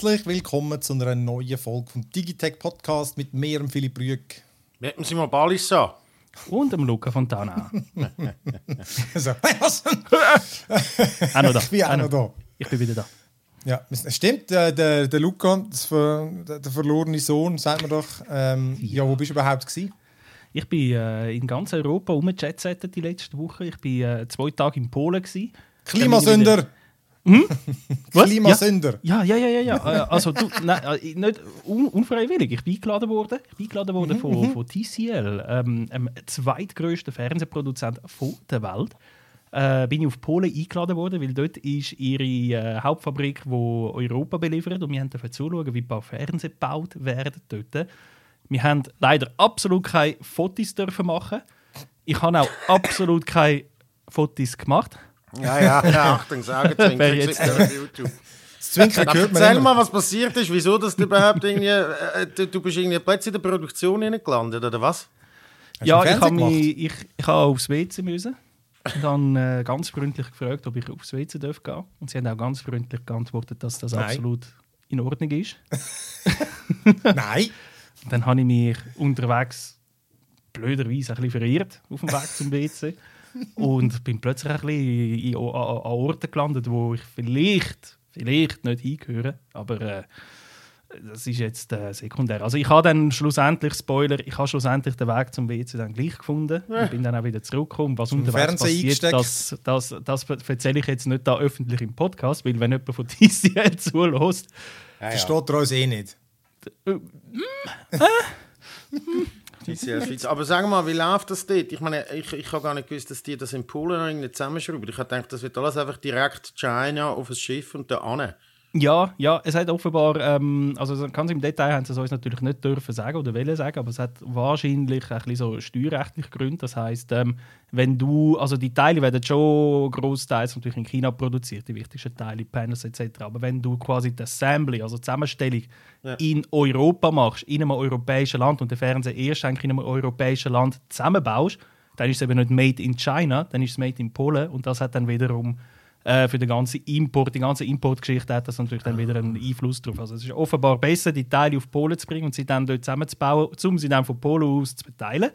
Herzlich willkommen zu einer neuen Folge vom Digitech Podcast mit mir, dem Philipp Rüegg. Wir mal Ballis an. Und dem Luca Fontana. Also, was? auch noch da. Ich bin auch noch da. Ich bin wieder da. Ja, stimmt, der, der, der Luca, das ver, der, der verlorene Sohn, sagt man doch. Ähm, ja. wo bist du überhaupt gewesen? Ich bin äh, in ganz Europa rumgejetsettet die letzte Woche. Ich bin äh, zwei Tage in Polen. Gewesen. Klimasünder! Hm? Was? Klimasünder! Ja, ja, ja, ja. ja. Äh, also du, nein, äh, nicht un unfreiwillig. Ich bin eingeladen worden. Ich bin eingeladen worden von, von TCL, ähm, dem zweitgrößten Fernsehproduzent von der Welt. Äh, bin ich auf Polen eingeladen worden, weil dort ist ihre äh, Hauptfabrik, die Europa beliefert und wir haben dafür zuschauen, wie ein paar Fernseher gebaut werden dort. Wir haben leider absolut keine Fotos dürfen machen. Ich habe auch absolut keine Fotos gemacht. Ja, ja, ja Achtung, sagen, Wer Zwinker, jetzt- auf YouTube. Das Zwinkern Dann hört man erzähl immer. mal, was passiert ist, wieso dass du überhaupt irgendwie, äh, du, du bist irgendwie plötzlich in der Produktion gelandet, oder was? Hast ja, ich habe mich, ich, ich habe aufs WC müssen und dann äh, ganz freundlich gefragt, ob ich aufs WC darf gehen. Und sie haben auch ganz freundlich geantwortet, dass das Nein. absolut in Ordnung ist. Nein! Dann habe ich mich unterwegs blöderweise ein bisschen verirrt auf dem Weg zum WC und bin plötzlich ein bisschen in, an, Orten gelandet, wo ich vielleicht, vielleicht nicht hingehöre, aber äh, das ist jetzt äh, sekundär. Also ich habe dann schlussendlich, Spoiler, ich habe schlussendlich den Weg zum WC dann gleich gefunden und bin dann auch wieder zurückgekommen. Was unterwegs Fernseher passiert, das, das, das erzähle ich jetzt nicht da öffentlich im Podcast, weil wenn jemand von TCL zulässt, Versteht er uns eh nicht. TCL Schweiz. Aber sag mal, wie läuft das dort? Ich meine, ich, ich habe gar nicht gewusst, dass die das in Polen irgendwie zusammenschrauben. Ich habe gedacht, das wird alles einfach direkt China auf ein Schiff und da an. Ja, ja, es hat offenbar, ähm, also ganz im Detail haben sie es uns natürlich nicht dürfen sagen oder wollen sagen, aber es hat wahrscheinlich ein bisschen so steuerrechtliche Gründe. Das heißt, ähm, wenn du, also die Teile werden schon großteils natürlich in China produziert, die wichtigsten Teile, Panels etc. Aber wenn du quasi die Assembly, also die Zusammenstellung Ja. in Europa machst, in einem europäischen Land und den Fernseher erst eigentlich in einem europäischen Land zusammenbaust, dann ist es eben nicht made in China, dann ist es made in Polen und das hat dann wiederum äh, für den ganzen Import, die ganze Importgeschichte hat das natürlich dann wieder einen Einfluss drauf. Also es ist offenbar besser, die Teile auf Polen zu bringen und sie dann dort zusammenzubauen, um sie dann von Polen aus zu verteilen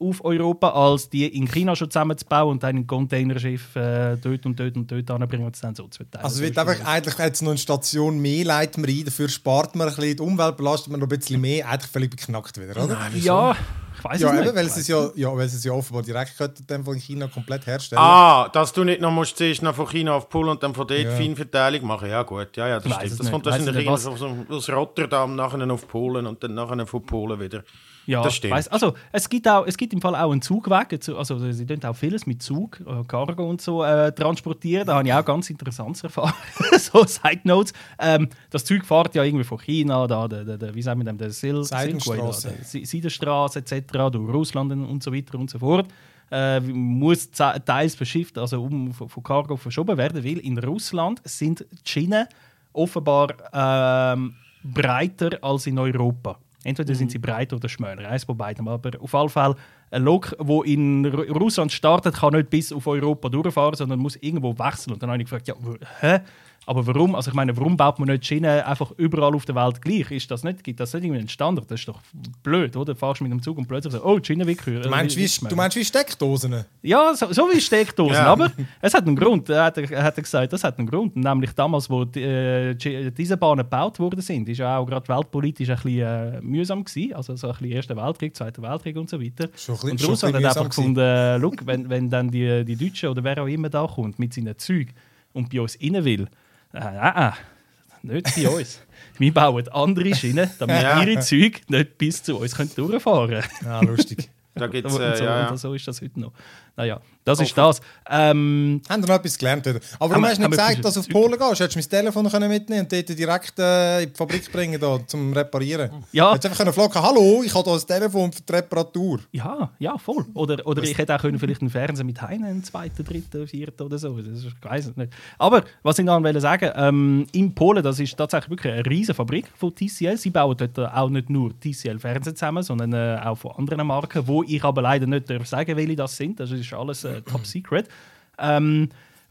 auf Europa, als die in China schon zusammenzubauen und dann in Containerschiff äh, dort und dort und dort anbringen und es dann so zu verteilen. Also So wird einfach, eigentlich jetzt noch eine Station mehr leiten wir ein, dafür spart man ein bisschen die Umwelt, belastet man noch ein bisschen mehr, eigentlich völlig beknackt wieder, oder? Ja, ich weiß Ja, es eben, nicht. weil es ist ja, ja, weil es ist ja offenbar direkt könnte in China komplett herstellen. Ah, dass du nicht noch musst zuerst noch von China auf Polen und dann von dort Ja. Feinverteilung machen. Ja gut, ja, ja, das stimmt. Das nicht. kommt wahrscheinlich aus Rotterdam nachher auf Polen und dann nachher von Polen wieder. Ja, Das stimmt. weiss- also es gibt, auch, es gibt im Fall auch einen Zugweg. Also sie tun auch vieles mit Zug, äh, Cargo und so äh, transportieren. Da habe ich auch ganz interessantes erfahren. so Side Notes. Ähm, das Zeug fährt ja irgendwie von China, da, der, der, wie sagen wir dem, der Sil Seidenstraße. Silkway, da, der Si- Seidenstraße etc., durch Russland und so weiter und so fort. Äh, muss teils verschifft, also um von von Cargo verschoben werden, weil in Russland sind die Schienen offenbar ähm, breiter als in Europa. Entweder sind sie breiter oder schmäler, eins von beidem. Aber auf jeden Fall, ein Lok, wo in Ru- Russland startet, kann nicht bis auf Europa durchfahren, sondern muss irgendwo wechseln. Und dann habe ich gefragt, ja, hä? Aber warum? Also ich meine, warum baut man nicht Schienen einfach überall auf der Welt gleich? Ist das nicht, gibt das nicht irgendwie einen Standard? Das ist doch blöd, oder? Du fährst mit dem Zug und plötzlich so, oh, die Schiene wird höher. Du meinst, wie, du meinst wie Steckdosen? Ja, so, so wie Steckdosen. Ja. Aber es hat einen Grund. Er hat, er hat gesagt, das hat einen Grund. Nämlich damals, wo die, äh, die- diese Bahnen gebaut worden sind, ist ja auch gerade weltpolitisch ein bisschen äh, mühsam gewesen. Also so ein bisschen Erster Weltkrieg, Zweiter Weltkrieg und so weiter. Schon ein bisschen- und Russland hat einfach mühsam gefunden, äh, look, wenn, wenn dann die, die Deutschen oder wer auch immer da kommt mit seinen Zügen und bei uns rein will, äh, äh, nicht bei uns. Wir bauen andere Schienen, damit Ja. ihre Züge nicht bis zu uns können durchfahren können. Ja, lustig. Da gibt's, Und äh, so, ja, ja. und so ist das heute noch. Naja, das ist das. Ähm, Haben noch etwas gelernt? Wieder? Aber du hast nicht gesagt, dass du auf Polen gehst. Hättest du mein Telefon können mitnehmen und dort direkt äh, in die Fabrik bringen, da, zum Reparieren. Ja. Hättest einfach können fragen, hallo, ich habe da ein Telefon für die Reparatur. ja, ja, voll. Oder, oder ich hätte auch können vielleicht einen Fernseher mit heim, einen zweiten, dritten, vierten oder so. Das ist, ich weiß es nicht. Aber was ich noch wollte sagen, ähm, in Polen, das ist tatsächlich wirklich eine riesige Fabrik von TCL. Sie bauen dort auch nicht nur TCL Fernseher zusammen, sondern äh, auch von anderen Marken, wo ich aber leider nicht sagen, welche das sind. Das ist alles äh, top secret. Ähm,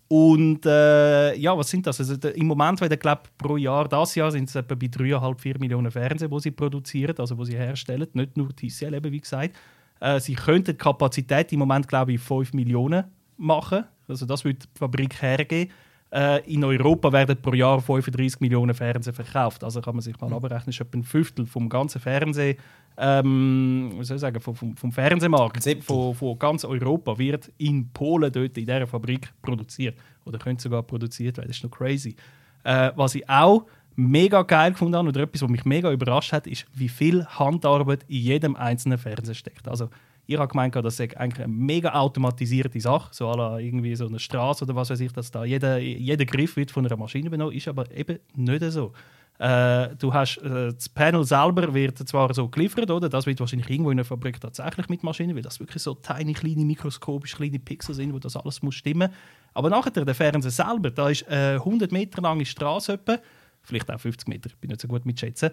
Und äh, ja, was sind das? Also, der, Im Moment werden, glaube pro Jahr, das Jahr sind es etwa bei 3,5-4 Millionen Fernseher, die sie produzieren, also die sie herstellen, nicht nur TCL, eben, wie gesagt. Äh, sie könnten die Kapazität im Moment, glaube ich, 5 Millionen machen. Also das würde die Fabrik hergeben. Äh, in Europa werden pro Jahr 35 Millionen Fernseher verkauft. Also kann man sich mal mhm. abrechnen, ist etwa ein Fünftel vom ganzen Fernseh, ähm, was soll ich sagen, vom, vom, vom Fernsehmarkt von, von, ganz Europa wird in Polen dort in dieser Fabrik produziert. Oder könnte sogar produziert werden. Das ist noch crazy. Äh, was ich auch mega geil gefunden habe oder etwas, was mich mega überrascht hat, ist, wie viel Handarbeit in jedem einzelnen Fernseher steckt. Also ich habe gemeint, das sei eigentlich eine mega automatisierte Sache, so irgendwie so eine Straße oder was weiß ich, dass da jeder, jeder Griff wird von einer Maschine übernommen, ist aber eben nicht so. Äh, du hast, äh, das Panel selber wird zwar so geliefert, oder? Das wird wahrscheinlich irgendwo in der Fabrik tatsächlich mit Maschinen, weil das wirklich so tiny, kleine, mikroskopisch kleine Pixel sind, wo das alles muss stimmen. Aber nachher der Fernseher selber, da ist äh, 100 Meter lange Straße vielleicht auch 50 Meter, ich bin nicht so gut mit schätzen.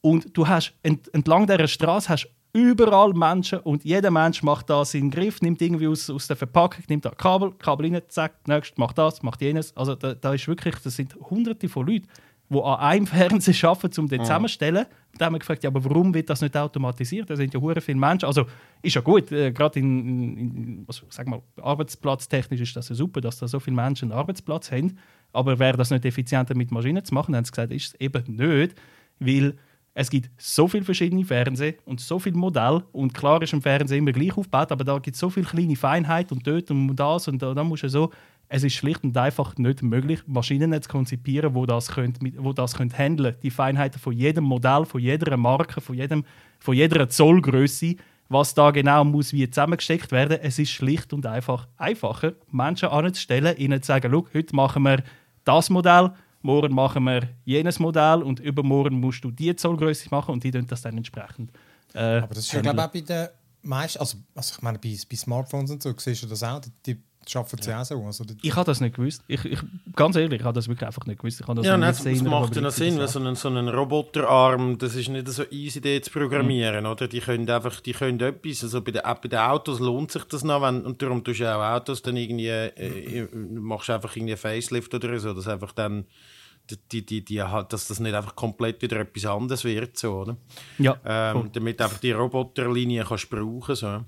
Und du hast ent entlang dieser Straße hast überall Menschen und jeder Mensch macht da seinen Griff, nimmt irgendwie aus, aus der Verpackung, nimmt da Kabel, Kabel rein, zack, nächstes macht das, macht jenes. Also da, da ist wirklich, das sind hunderte von Leuten, die an einem Fernseher arbeiten, um den zusammenzustellen. Da haben wir gefragt, ja, aber warum wird das nicht automatisiert? Da sind ja hure viele Menschen. Also ist ja gut, äh, gerade in, in, also, sag mal, arbeitsplatztechnisch ist das ja super, dass da so viele Menschen einen Arbeitsplatz haben. Aber wäre das nicht effizienter mit Maschinen zu machen, dann haben sie gesagt, ist es eben nicht, weil es gibt so viele verschiedene Fernseher und so viele Modelle. Und klar ist ein Fernseher immer gleich aufgebaut, aber da gibt es so viele kleine Feinheiten und dort und das und da, da musst du so. Es ist schlicht und einfach nicht möglich, Maschinen zu konzipieren, wo das könnt, wo das könnt handeln. Die Feinheiten von jedem Modell, von jeder Marke, von jedem, von jeder Zollgröße, was da genau muss wie zusammengesteckt werden. Es ist schlicht und einfach einfacher, Menschen anzustellen, ihnen zu sagen, heute machen wir das Modell morgen machen wir jenes Modell und übermorgen musst du die Zollgröße machen und die tun das dann entsprechend. Äh, Aber das ist ja, glaube ich, auch bei den meisten, also, also ich meine, bei, bei Smartphones und so, siehst du das auch, die, die schaffen sie ja. auch so. Also, ich habe das nicht gewusst. Ich, ich, ganz ehrlich, ich habe das wirklich einfach nicht gewusst. Ich das ja, nicht das macht ja noch Sinn, weil so ein, so ein Roboterarm, das ist nicht so easy, den zu programmieren, mhm. oder? Die können einfach, die können etwas, also bei den, bei den Autos lohnt sich das noch, wenn, und darum tust du auch Autos dann irgendwie, äh, machst einfach irgendwie ein Facelift oder so, dass einfach dann die, die, die, dass das nicht einfach komplett wieder etwas anderes wird, so, oder? Ja. Ähm, damit einfach die Roboterlinie kannst brauchen, so.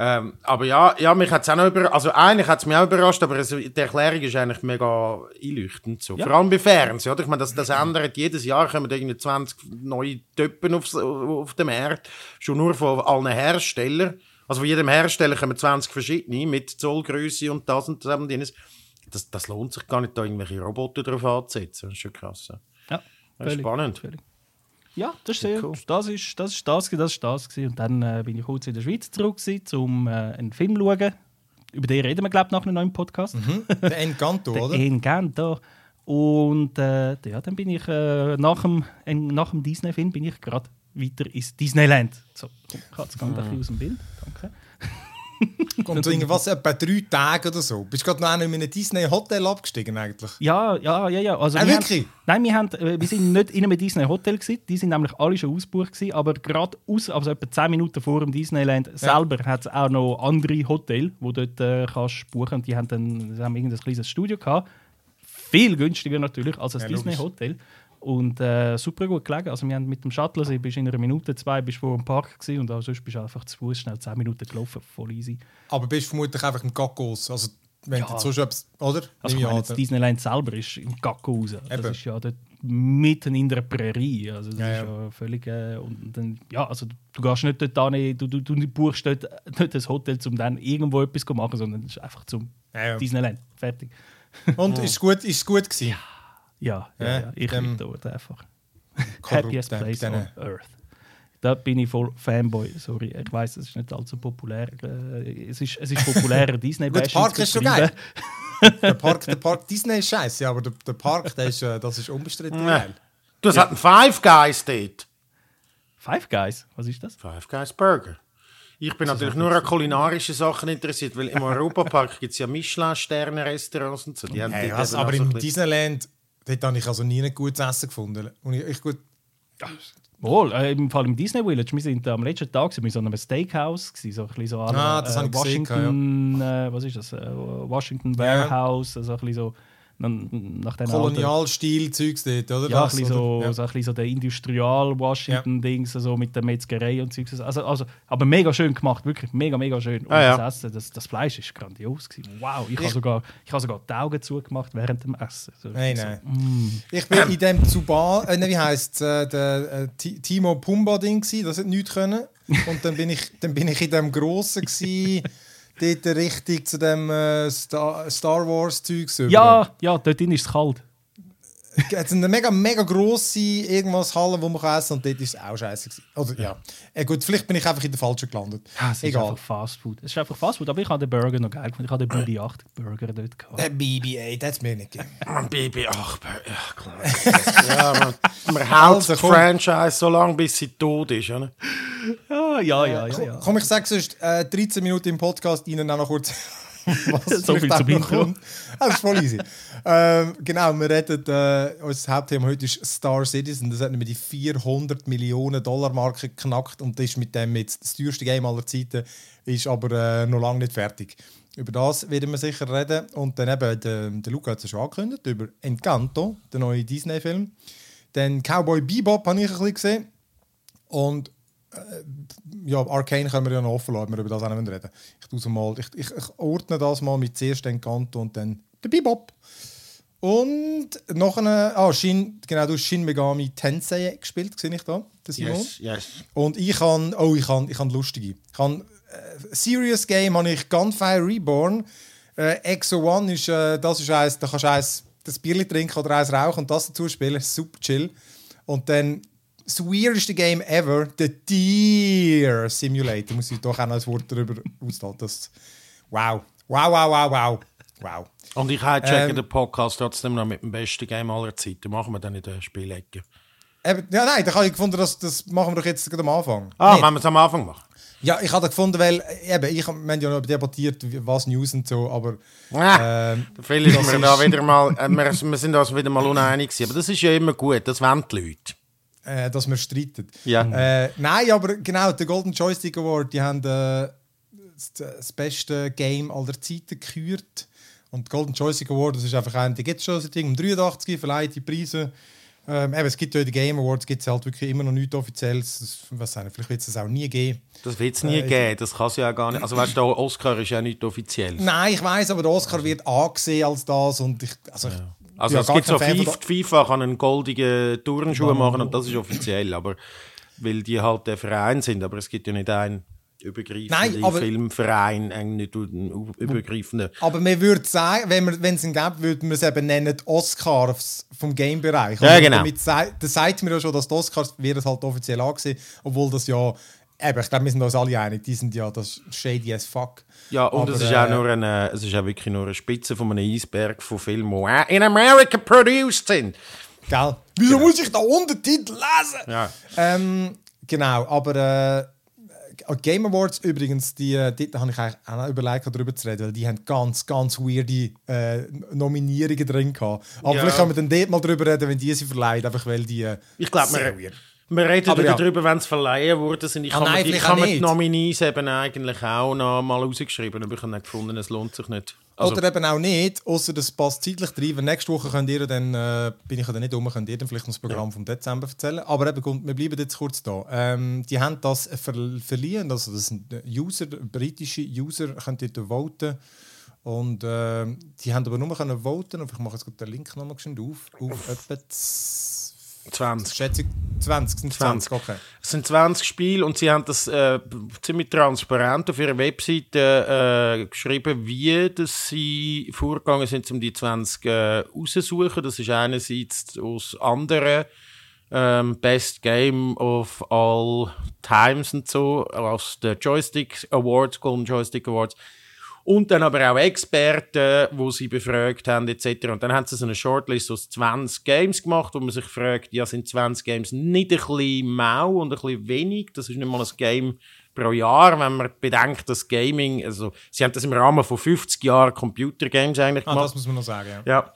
Ähm, aber ja, ja, mich hat es auch noch über, also eigentlich hat es mich auch überrascht, aber es, die Erklärung ist eigentlich mega einleuchtend. So. Ja. Vor allem bei Fernsehen, oder? Ich meine, das, das ändert jedes Jahr, kommen irgendwie 20 neue Töppen aufs, auf dem Markt, schon nur von allen Herstellern. Also von jedem Hersteller kommen 20 verschiedene mit Zollgröße und das und das und jenes das, das lohnt sich gar nicht, da irgendwelche Roboter drauf anzusetzen. Das ist schon krass. Ja, ist spannend. Völlig. Ja, das ist sehr cool. Das ist das, ist das, das, ist das gewesen. Und dann äh, bin ich kurz in der Schweiz zurück, um äh, einen Film zu schauen. Über den reden wir, glaube ich, nach einem neuen Podcast. Mhm. Der Encanto, oder? Der Encanto. Und äh, ja, dann bin ich äh, nach dem, nach dem Disney-Film bin ich gerade weiter ins Disneyland. So, Katz, gang mhm. ein bisschen aus dem Bild. Danke. Und so irgendwas etwa drei Tage oder so. Bist du gerade noch in einem Disney-Hotel abgestiegen eigentlich? Ja, ja, ja. ja. Also äh, wirklich? Haben, nein, wir, haben, äh, wir sind nicht in einem Disney-Hotel. Die sind nämlich alle schon ausgebucht gewesen. Aber gerade aus, also etwa 10 Minuten vor dem Disneyland ja. selber hat es auch noch andere Hotels, wo du dort äh, kannst buchen. Und die haben dann die haben irgendein kleines Studio gehabt. Viel günstiger natürlich als ein ja, Disney-Hotel. Und äh, super gut gelegen. Also wir haben mit dem Shuttle, also bist in einer Minute, zwei bist vor dem Park gewesen, und auch sonst bist du einfach zu Fuß schnell zehn Minuten gelaufen, voll easy. Aber bist vermutlich einfach im Gackos, also wenn ja. du so etwas, oder? Also ich meine, Disneyland selber ist im Gackos. Das ist ja dort mitten in der Prärie. Also das ja, ist ja, völlig. Äh, und dann, ja, also du gehst nicht dort hin, du, du, du buchst dort nicht das Hotel, um dann irgendwo etwas zu machen, sondern es ist einfach zum Disneyland. Fertig. Und ist es gut, ist gut gewesen? Ja. Ja, ja, ja. ich bin dort einfach. Happiest place on earth. Da bin ich voll Fanboy. Sorry, ich weiß, es ist nicht allzu populär. Äh, es ist, es ist populärer disney Der Park ist schon geil. der, Park, der Park Disney ist scheiße, aber der, der Park, der ist, äh, das ist unbestritten geil. Du hast ja. einen Five Guys dort. Five Guys? Was ist das? Five Guys Burger. Ich bin natürlich nur an kulinarischen Sachen interessiert, weil im Europapark gibt es ja Michelin-Sterne-Restaurants und so. Die haben hey, was, aber im Disneyland Dort habe ich also nie ein gutes Essen gefunden. Und ich, ich gut, Wohl, äh, im Fall im Disney Village, wir sind am letzten Tag in so einem Steakhouse, gewesen, so ein bisschen so an Ah, äh, ich gesehen, Washington, äh, was ist das? Äh, Washington Warehouse, also ein bisschen so nach den Kolonialstil-Zeugs dort, oder? Ja, ein das, bisschen so, oder? Ja. so, ein bisschen so der Industrial-Washington-Dings, so mit der Metzgerei und Zeugs. Also, also, aber mega schön gemacht, wirklich mega, mega schön. Und Ah, ja. das Essen, das, das Fleisch ist grandios. Gewesen. Wow, ich, habe sogar, ich habe sogar die Augen zugemacht während dem Essen. So, Nein, so, nein. mm. Ich bin in dem Zuba, äh, wie heisst es, äh, der äh, Ti- Timo Pumba-Ding, gsi, das hat nichts können. Und dann bin ich, dann bin ich in dem Grossen, gsi, dort richtig zu dem äh, Star, Star Wars-Zeugs. über. Ja, ja, dort ist es kalt. Es ist eine mega, mega grosse irgendwas Halle, wo man kann essen kann und dort ist es auch scheiße. gewesen. Oder ja. Äh, gut, vielleicht bin ich einfach in der falschen gelandet. Ja, es ist Egal. einfach Fast Food. Es ist einfach Fast Food, aber ich habe den Burger noch geil gefunden. Ich habe den BB 8 Burger dort gehabt. Der BB-8, das mir nicht gegeben. Ein Baby, ach, ja, klar. ja, man, Also, komm. Franchise so lange, bis sie tot ist. Oder? Ja, ja, ja, ja. ja. Komm, ich sage sonst äh, 13 Minuten im Podcast Ihnen auch noch kurz. was So viel zum kommt. Ah, das ist voll easy. ähm, genau, wir reden, äh, unser Hauptthema heute ist Star Citizen. Das hat nämlich die 400 Millionen Dollar Marke geknackt und das ist mit dem jetzt das teuerste Game aller Zeiten, ist aber äh, noch lange nicht fertig. Über das werden wir sicher reden. Und dann eben, der, der Luca hat es ja schon angekündigt, über Encanto, der neue Disney-Film. Dann Cowboy Bebop habe ich ein bisschen gesehen. Und ja, Arcane können wir ja noch offen lassen, wir über das auch nicht reden. Ich, tu's mal, ich, ich, ich ordne das mal mit zuerst Encanto und dann der Bebop. Und noch eine, ah, Shin, genau, du hast Shin Megami Tensei gespielt, sehe ich da, der Simon. Yes, yes. Und ich kann, oh, ich kann, ich kann lustige. Ich kann, äh, Serious Game habe ich Gunfire Reborn. Äh, Exo One ist, äh, das ist eins, da kannst du eins, das Bierli trinken oder eins rauchen und das dazu spielen. Super chill. Und dann das weirdeste Game ever, The Deer Simulator. Muss ich doch auch noch ein Wort darüber. Das, wow. Wow, wow, wow, wow. Wow. Und ich habe checken Ähm, den Podcast trotzdem noch mit dem besten Game aller Zeiten. Machen wir dann in der Spielecke. Eben, ja, nein, da habe ich gefunden, das, das machen wir doch jetzt am Anfang. Ah, wenn wir es am Anfang machen. Ja, ich habe gefunden, weil eben, ich, wir haben ja noch debattiert, was News und so, aber Ah, ähm, wir, da wieder mal, äh, wir, wir sind uns wieder mal uneinig gewesen. Aber das ist ja immer gut, das wollen die Leute. Äh, dass wir streiten. Ja. Äh, nein, aber genau, der Golden Joystick Award, die haben äh, das, das beste Game aller Zeiten gekürt. Und der Golden Joystick Award, das ist einfach ein, die gibt es schon seit um 83, verleiht die Preise. Ähm, eben, es gibt ja den Game Awards gibt's halt wirklich immer noch nichts Offizielles. Das, was sagen, vielleicht wird es das auch nie geben. Das wird es nie Äh, geben, das kann es ja auch gar nicht. Also weißt du, der Oscar ist ja nicht offiziell. Nein, ich weiß, aber der Oscar wird angesehen als das und ich, also ich, Also ja, es gibt so FIFA, FIFA kann einen goldigen Turnschuh machen und das ist offiziell, aber weil die halt der Verein sind, aber es gibt ja nicht einen übergreifenden Nein, aber- Filmverein, einen nicht einen übergreifenden. Aber man würde sagen, wenn es ihn gäbe, würden wir es eben nennen, Oscars vom Game-Bereich. Ja, genau. Damit Das sagt mir ja schon, dass die Oscars wird es halt offiziell angesehen, obwohl das ja, eben, ich glaube, wir sind uns alle einig, die sind ja das shady as fuck. Ja, und Aber, es ist äh, auch nur eine, es ist auch wirklich nur eine Spitze von einem Eisberg von Filmen, die in Amerika produced sind. Gell? Wieso muss ich da Untertitel lesen? Ja. Ähm, genau, aber äh, Game Awards übrigens, die, äh, dort habe ich eigentlich auch noch überlegt, darüber zu reden, weil die haben ganz, ganz weirde äh, Nominierungen drin gehabt. Aber Ja. vielleicht können wir dann dort mal darüber reden, wenn die sie verleihen, einfach weil die äh, Ich glaube, wir. Wir reden Aber wieder ja. darüber, wenn es verleihen wurde. Sind. Ich Ah, habe nein, mir, ich vielleicht habe auch mir die. Nominees eben eigentlich auch noch mal rausgeschrieben, aber ich habe gefunden, es lohnt sich nicht. Also, Oder eben auch nicht, außer das passt zeitlich rein. Weil nächste Woche könnt ihr dann, äh, bin ich ja dann nicht um, könnt ihr dann vielleicht noch das Programm vom Dezember erzählen. Aber eben, wir bleiben jetzt kurz da. Ähm, die haben das ver verliehen, also das sind User, britische User, könnt ihr voten. Und ähm, die haben aber nur können voten, und ich mache jetzt den Link nochmal auf, auf etwa z- 20. Schätzung 20, sind 20, 20. okay. Es sind 20 Spiele und sie haben das äh, ziemlich transparent auf ihrer Webseite äh, geschrieben, wie dass sie vorgegangen sind, um die 20 äh, rauszusuchen. Das ist einerseits aus anderen ähm, Best Game of All Times und so, aus den Joystick Awards, Golden Joystick Awards. Und dann aber auch Experten, wo sie befragt haben, etc. Und dann haben sie so eine Shortlist aus 20 Games gemacht, wo man sich fragt, ja, sind 20 Games nicht ein bisschen mau und ein bisschen wenig? Das ist nicht mal ein Game pro Jahr, wenn man bedenkt, dass Gaming, also sie haben das im Rahmen von 50 Jahren Computergames eigentlich Ah, gemacht. das muss man noch sagen, ja. Ja,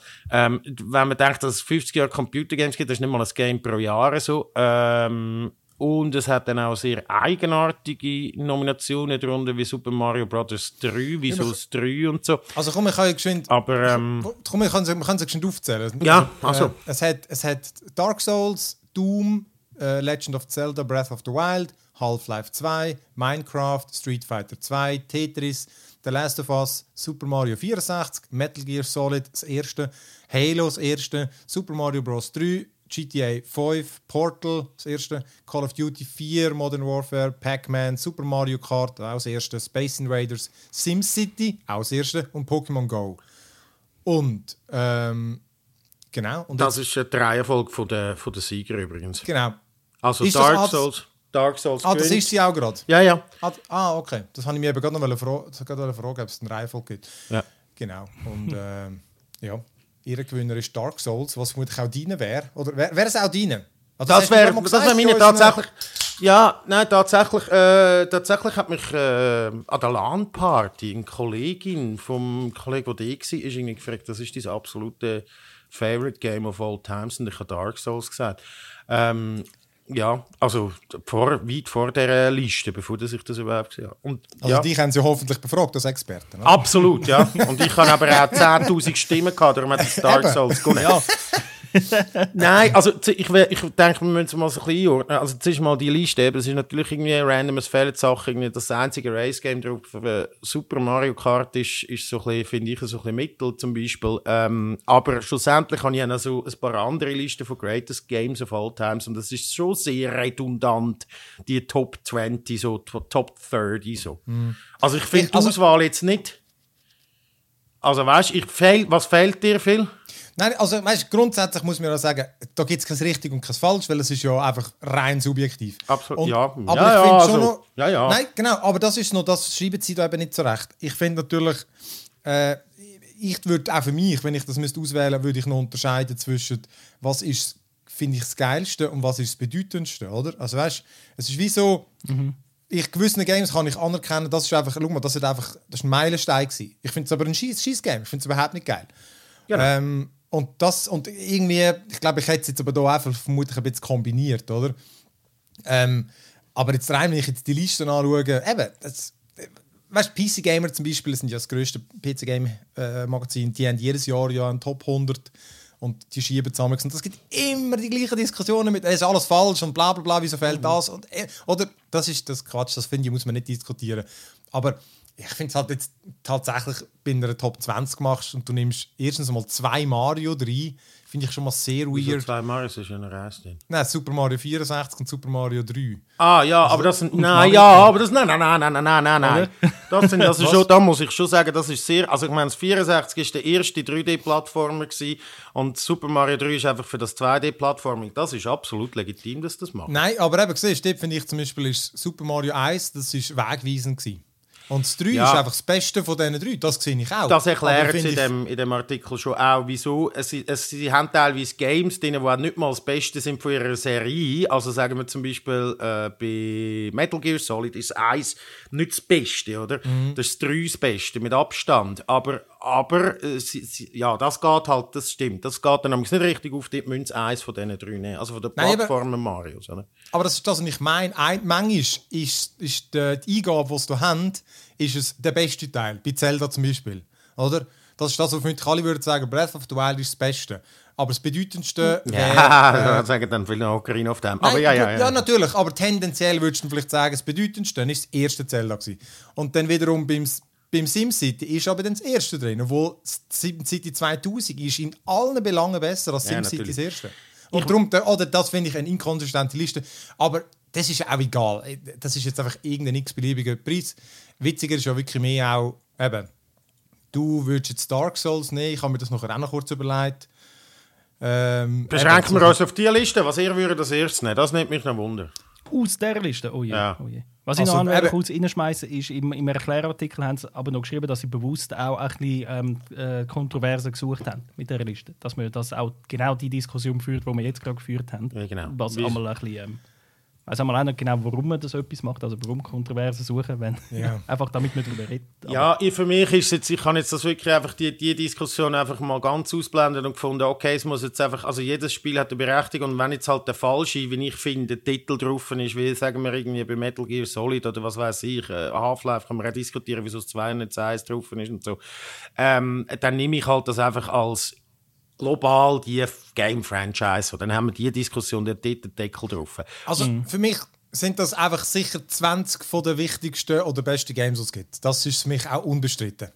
ähm, wenn man denkt, dass es 50 Jahre Computergames gibt, das ist nicht mal ein Game pro Jahr so. Ähm, und es hat dann auch sehr eigenartige Nominationen darunter, wie Super Mario Bros. 3, wie Souls 3 und so. Also komm, ich kann ja geschwind... Aber ähm, Komm, ich kann wir können sie geschwind aufzählen. Ja, also. also. Äh, es, hat, es hat Dark Souls, Doom, äh, Legend of Zelda, Breath of the Wild, Half-Life 2, Minecraft, Street Fighter 2, Tetris, The Last of Us, Super Mario 64, Metal Gear Solid, das erste, Halo, das erste, Super Mario Bros. 3, GTA 5, Portal, das erste, Call of Duty 4, Modern Warfare, Pac-Man, Super Mario Kart, auch das erste, Space Invaders, SimCity, auch das erste und Pokémon Go. Und, ähm, genau. Und das ist äh, die Reihenfolge von der, von der Sieger übrigens. genau. Also Ist Dark Souls. Dark Souls Ah, das ist sie auch gerade. Ja, ja. Ah, okay. Das habe ich mir eben gerade noch fragen, ob es eine Reihenfolge gibt. Ja. Genau. Und ähm, ja, ihr Gewinner ist Dark Souls, was vermutlich auch deine wäre. Oder wäre wär es auch deine? Also, Das wäre das wär meine tatsächlich. Ja, nein, tatsächlich, äh, tatsächlich hat mich äh, an der LAN-Party eine Kollegin vom Kollegen, der da war, ist irgendwie gefragt, das ist dein absolute Favorite Game of all times und ich habe Dark Souls gesagt. Ähm, ja, also vor, weit vor der Liste, bevor ich das überhaupt gesehen habe. Und, Also ja. dich haben sie hoffentlich befragt als Experten. oder? Absolut, ja. Und ich habe aber auch 10.000 Stimmen gehabt, darum hat das Dark. Souls gewonnen. Ja. Nein, also ich, ich denke, wir müssen es mal so ein bisschen einordnen. Also zuerst mal die Liste, eben, es ist natürlich irgendwie random, es fehlen Sachen, irgendwie das einzige Race-Game drauf. Äh, Super Mario Kart ist, ist so ein bisschen, finde ich, so ein bisschen Mittel zum Beispiel. Ähm, aber schlussendlich habe ich auch noch so ein paar andere Listen von Greatest Games of All Times und das ist schon sehr redundant, die Top 20, so die Top 30 so. Also ich finde die Also- Auswahl jetzt nicht... Also weißt du, fehl, was fehlt dir viel? Nein, also weißt, grundsätzlich muss man ja sagen, da gibt es kein richtig und kein falsch, weil es ist ja einfach rein subjektiv. Absolut, Und- ja. Aber Ja, ich ja, finde also, schon noch... ja, ja. Nein, genau, aber das ist noch, das schreiben sie da eben nicht so recht. Ich finde natürlich, äh, ich würde auch für mich, wenn ich das müsste auswählen würde ich noch unterscheiden zwischen, was ist, finde ich, das Geilste und was ist das Bedeutendste, oder? Also weißt, es ist wie so... Ich gewisse Games kann ich anerkennen, das ist einfach, schau mal, das ist einfach, das ist ein Meilenstein gewesen. Ich finde es aber ein scheiß Game, ich finde es überhaupt nicht geil. Genau. Ähm, und das, und irgendwie, ich glaube, ich hätte es jetzt aber da einfach vermutlich ein bisschen kombiniert, oder? Ähm, aber jetzt rein, wenn ich jetzt die Listen anschaue, eben, das, weißt du, PC Gamer zum Beispiel, das sind ja das grösste PC-Game-Magazin, die haben jedes Jahr ja einen Top 100 und die schieben zusammen. Und es gibt immer die gleichen Diskussionen mit, es ist alles falsch und bla bla bla, wieso fehlt das? Und, äh, oder, das ist das Quatsch, das finde ich, muss man nicht diskutieren. Aber ich finde es halt jetzt tatsächlich, wenn du eine Top 20 machst und du nimmst erstens mal zwei Mario rein, finde ich schon mal sehr Wieso weird. zwei Marios ist ja Rest drin. Nein, Super Mario 64 und Super Mario 3. Ah, ja, aber das sind. Nein, Mario ja, aber das. Nein, nein, nein, nein, nein, nein, nein. Das sind, das ist schon, da muss ich schon sagen, das ist sehr. Also, ich meine, das 64 ist der erste 3D-Plattformer gewesen und Super Mario 3 ist einfach für das 2D-Plattforming. Das ist absolut legitim, dass das macht. Nein, aber eben, siehst du, finde ich zum Beispiel ist Super Mario 1, das ist wegweisend gewesen. Und das 3 Ja. ist einfach das Beste von diesen drei. Das sehe ich auch. Das erklärt sie in dem, in dem Artikel schon auch, wieso. Es, es, sie haben teilweise Games drin, die auch nicht mal das Beste sind von ihrer Serie. Also sagen wir zum Beispiel äh, bei Metal Gear Solid ist 1 nicht das Beste, oder? Mhm. Das ist 3 das Beste, mit Abstand. Aber, aber äh, sie, sie, ja, das geht halt, das stimmt. Das geht dann nämlich nicht richtig auf, dort müssen sie eins von diesen drei nehmen. Also von der Nein, Plattformen Marios, oder? Aber das ist das, was ich meine. Ein, manchmal ist, ist die, die Eingabe, die du hast, ist es der beste Teil. Bei Zelda zum Beispiel. Oder? Das ist das, was für alle würden sagen, Breath of the Wild ist das Beste. Aber das Bedeutendste wäre... Ja, das sagen dann viele Ocarina auf dem. Aber Nein, ja, ja, ja. ja, natürlich. Aber tendenziell würdest du vielleicht sagen, das Bedeutendste war das erste Zelda. Gewesen. Und dann wiederum beim, beim SimCity ist aber dann das erste drin. Obwohl SimCity 2000 ist in allen Belangen besser als Ja, SimCity natürlich. das erste. Und darum, da- oder das finde ich eine inkonsistente Liste. Aber das ist auch egal. Das ist jetzt einfach irgendein x-beliebiger Preis. Witziger ist ja wirklich mehr auch, eben, du würdest jetzt Dark Souls nehmen. Ich habe mir das nachher auch noch kurz überlegt. Ähm, Beschränken wir uns auf die Liste, was ihr würdet als erstes nehmen. Das nimmt mich noch Wunder. Aus der Liste? Oh je. Ja. Oh je. Was Also, ich noch einmal eben- kurz reinschmeißen ist, im, im Erklärartikel haben sie aber noch geschrieben, dass sie bewusst auch ein bisschen ähm, äh, Kontroverse gesucht haben mit dieser Liste. Dass man das auch genau die Diskussion führt, die wir jetzt gerade geführt haben. Ja, genau. Was Wie- einmal ein bisschen ähm, weiß auch mal nicht genau, warum man das etwas macht, also warum Kontroversen suchen, wenn Ja. einfach damit man darüber redet. Aber Ja, ich, für mich ist jetzt, ich kann jetzt das wirklich einfach die, die Diskussion einfach mal ganz ausblenden und gefunden, okay, es muss jetzt einfach, also jedes Spiel hat eine Berechtigung und wenn jetzt halt der falsche, wie ich finde, der Titel drauf ist, wie sagen wir irgendwie bei Metal Gear Solid oder was weiß ich, äh, Half-Life, kann man auch diskutieren, wieso es 2 und nicht 1 drauf ist und so, ähm, dann nehme ich halt das einfach als global die Game-Franchise. Dann haben wir die Diskussion, der Titendeckel drauf. Also für mich sind das einfach sicher 20 von den wichtigsten oder besten Games, die es gibt. Das ist für mich auch unbestritten.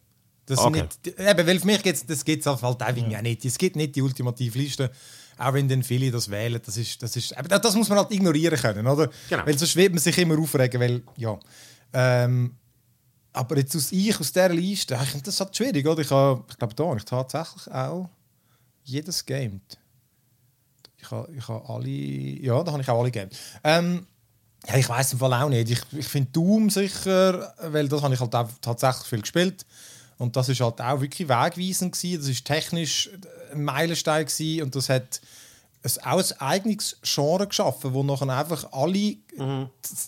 Das Okay. nicht, eben, weil für mich gibt's, das gibt es halt auch irgendwie auch nicht. Es gibt nicht die ultimative Liste. Auch wenn dann viele das wählen, das ist, das ist, aber das muss man halt ignorieren können, oder? Genau. Weil sonst wird man sich immer aufregen, weil, ja. Ähm, aber jetzt aus ich, aus dieser Liste, finde das halt schwierig, oder? Ich, habe, ich glaube, da habe ich tatsächlich auch jedes Game. Ich habe, ich habe alle, ja, da habe ich auch alle Games. Ähm, ja, ich weiß im Fall auch nicht. Ich, ich finde Doom sicher, weil das habe ich halt auch tatsächlich viel gespielt. Und das ist halt auch wirklich wegweisend gewesen. Das ist technisch ein Meilenstein gewesen und das hat ein, auch ein eigenes Genre geschaffen, wo nachher einfach alle,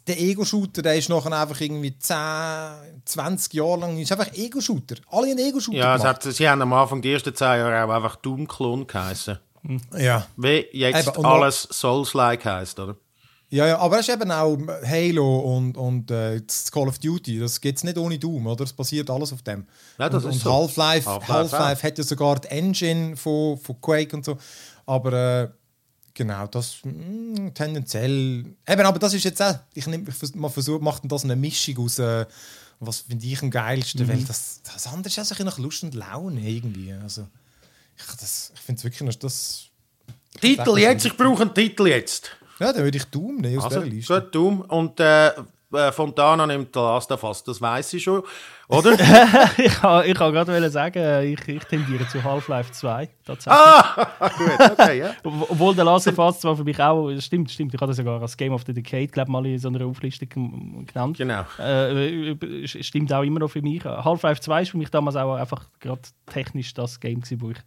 der Ego-Shooter, der ist nachher einfach irgendwie 10, 20 Jahre lang, ist einfach Ego-Shooter. Alle haben Ego-Shooter Ja, gemacht. hat, sie haben am Anfang die ersten zehn Jahre auch einfach Doom-Klon geheißen. Ja. Wie jetzt Eben, alles Souls-like heisst, oder? Ja, ja, aber es ist eben auch Halo und, und äh, Call of Duty. Das gibt es nicht ohne Doom, oder? Es basiert alles auf dem. Ja, das und, ist und so. Half-Life Half-Life Half hat ja sogar die Engine von, von Quake und so. Aber äh, genau, das mh, tendenziell. Eben, aber das ist jetzt auch. Ich nehm, ich vers- man versucht, macht das eine Mischung aus. Äh, was finde ich am geilsten? Mhm. Weil das, das andere ist bisschen nach Lust und Laune irgendwie. Also, ich, das- ich finde es wirklich, noch- das. Titel jetzt, ich brauche einen Titel jetzt. Ja, dann würde ich Doom nehmen aus Also, dieser Liste. gut, Doom. Und äh, äh, Fontana nimmt The Last of Us, das weiß ich schon. Oder? ich kann kann gerade sagen, ich, ich tendiere zu Half-Life 2 tatsächlich. ah, gut, okay, ja. Ob- Obwohl der Last of Us zwar für mich auch, stimmt, stimmt, ich habe das sogar als Game of the Decade, glaube mal in so einer Auflistung genannt. Genau. Äh, äh, stimmt auch immer noch für mich. Half-Life 2 ist für mich damals auch einfach gerade technisch das Game gewesen, wo ich,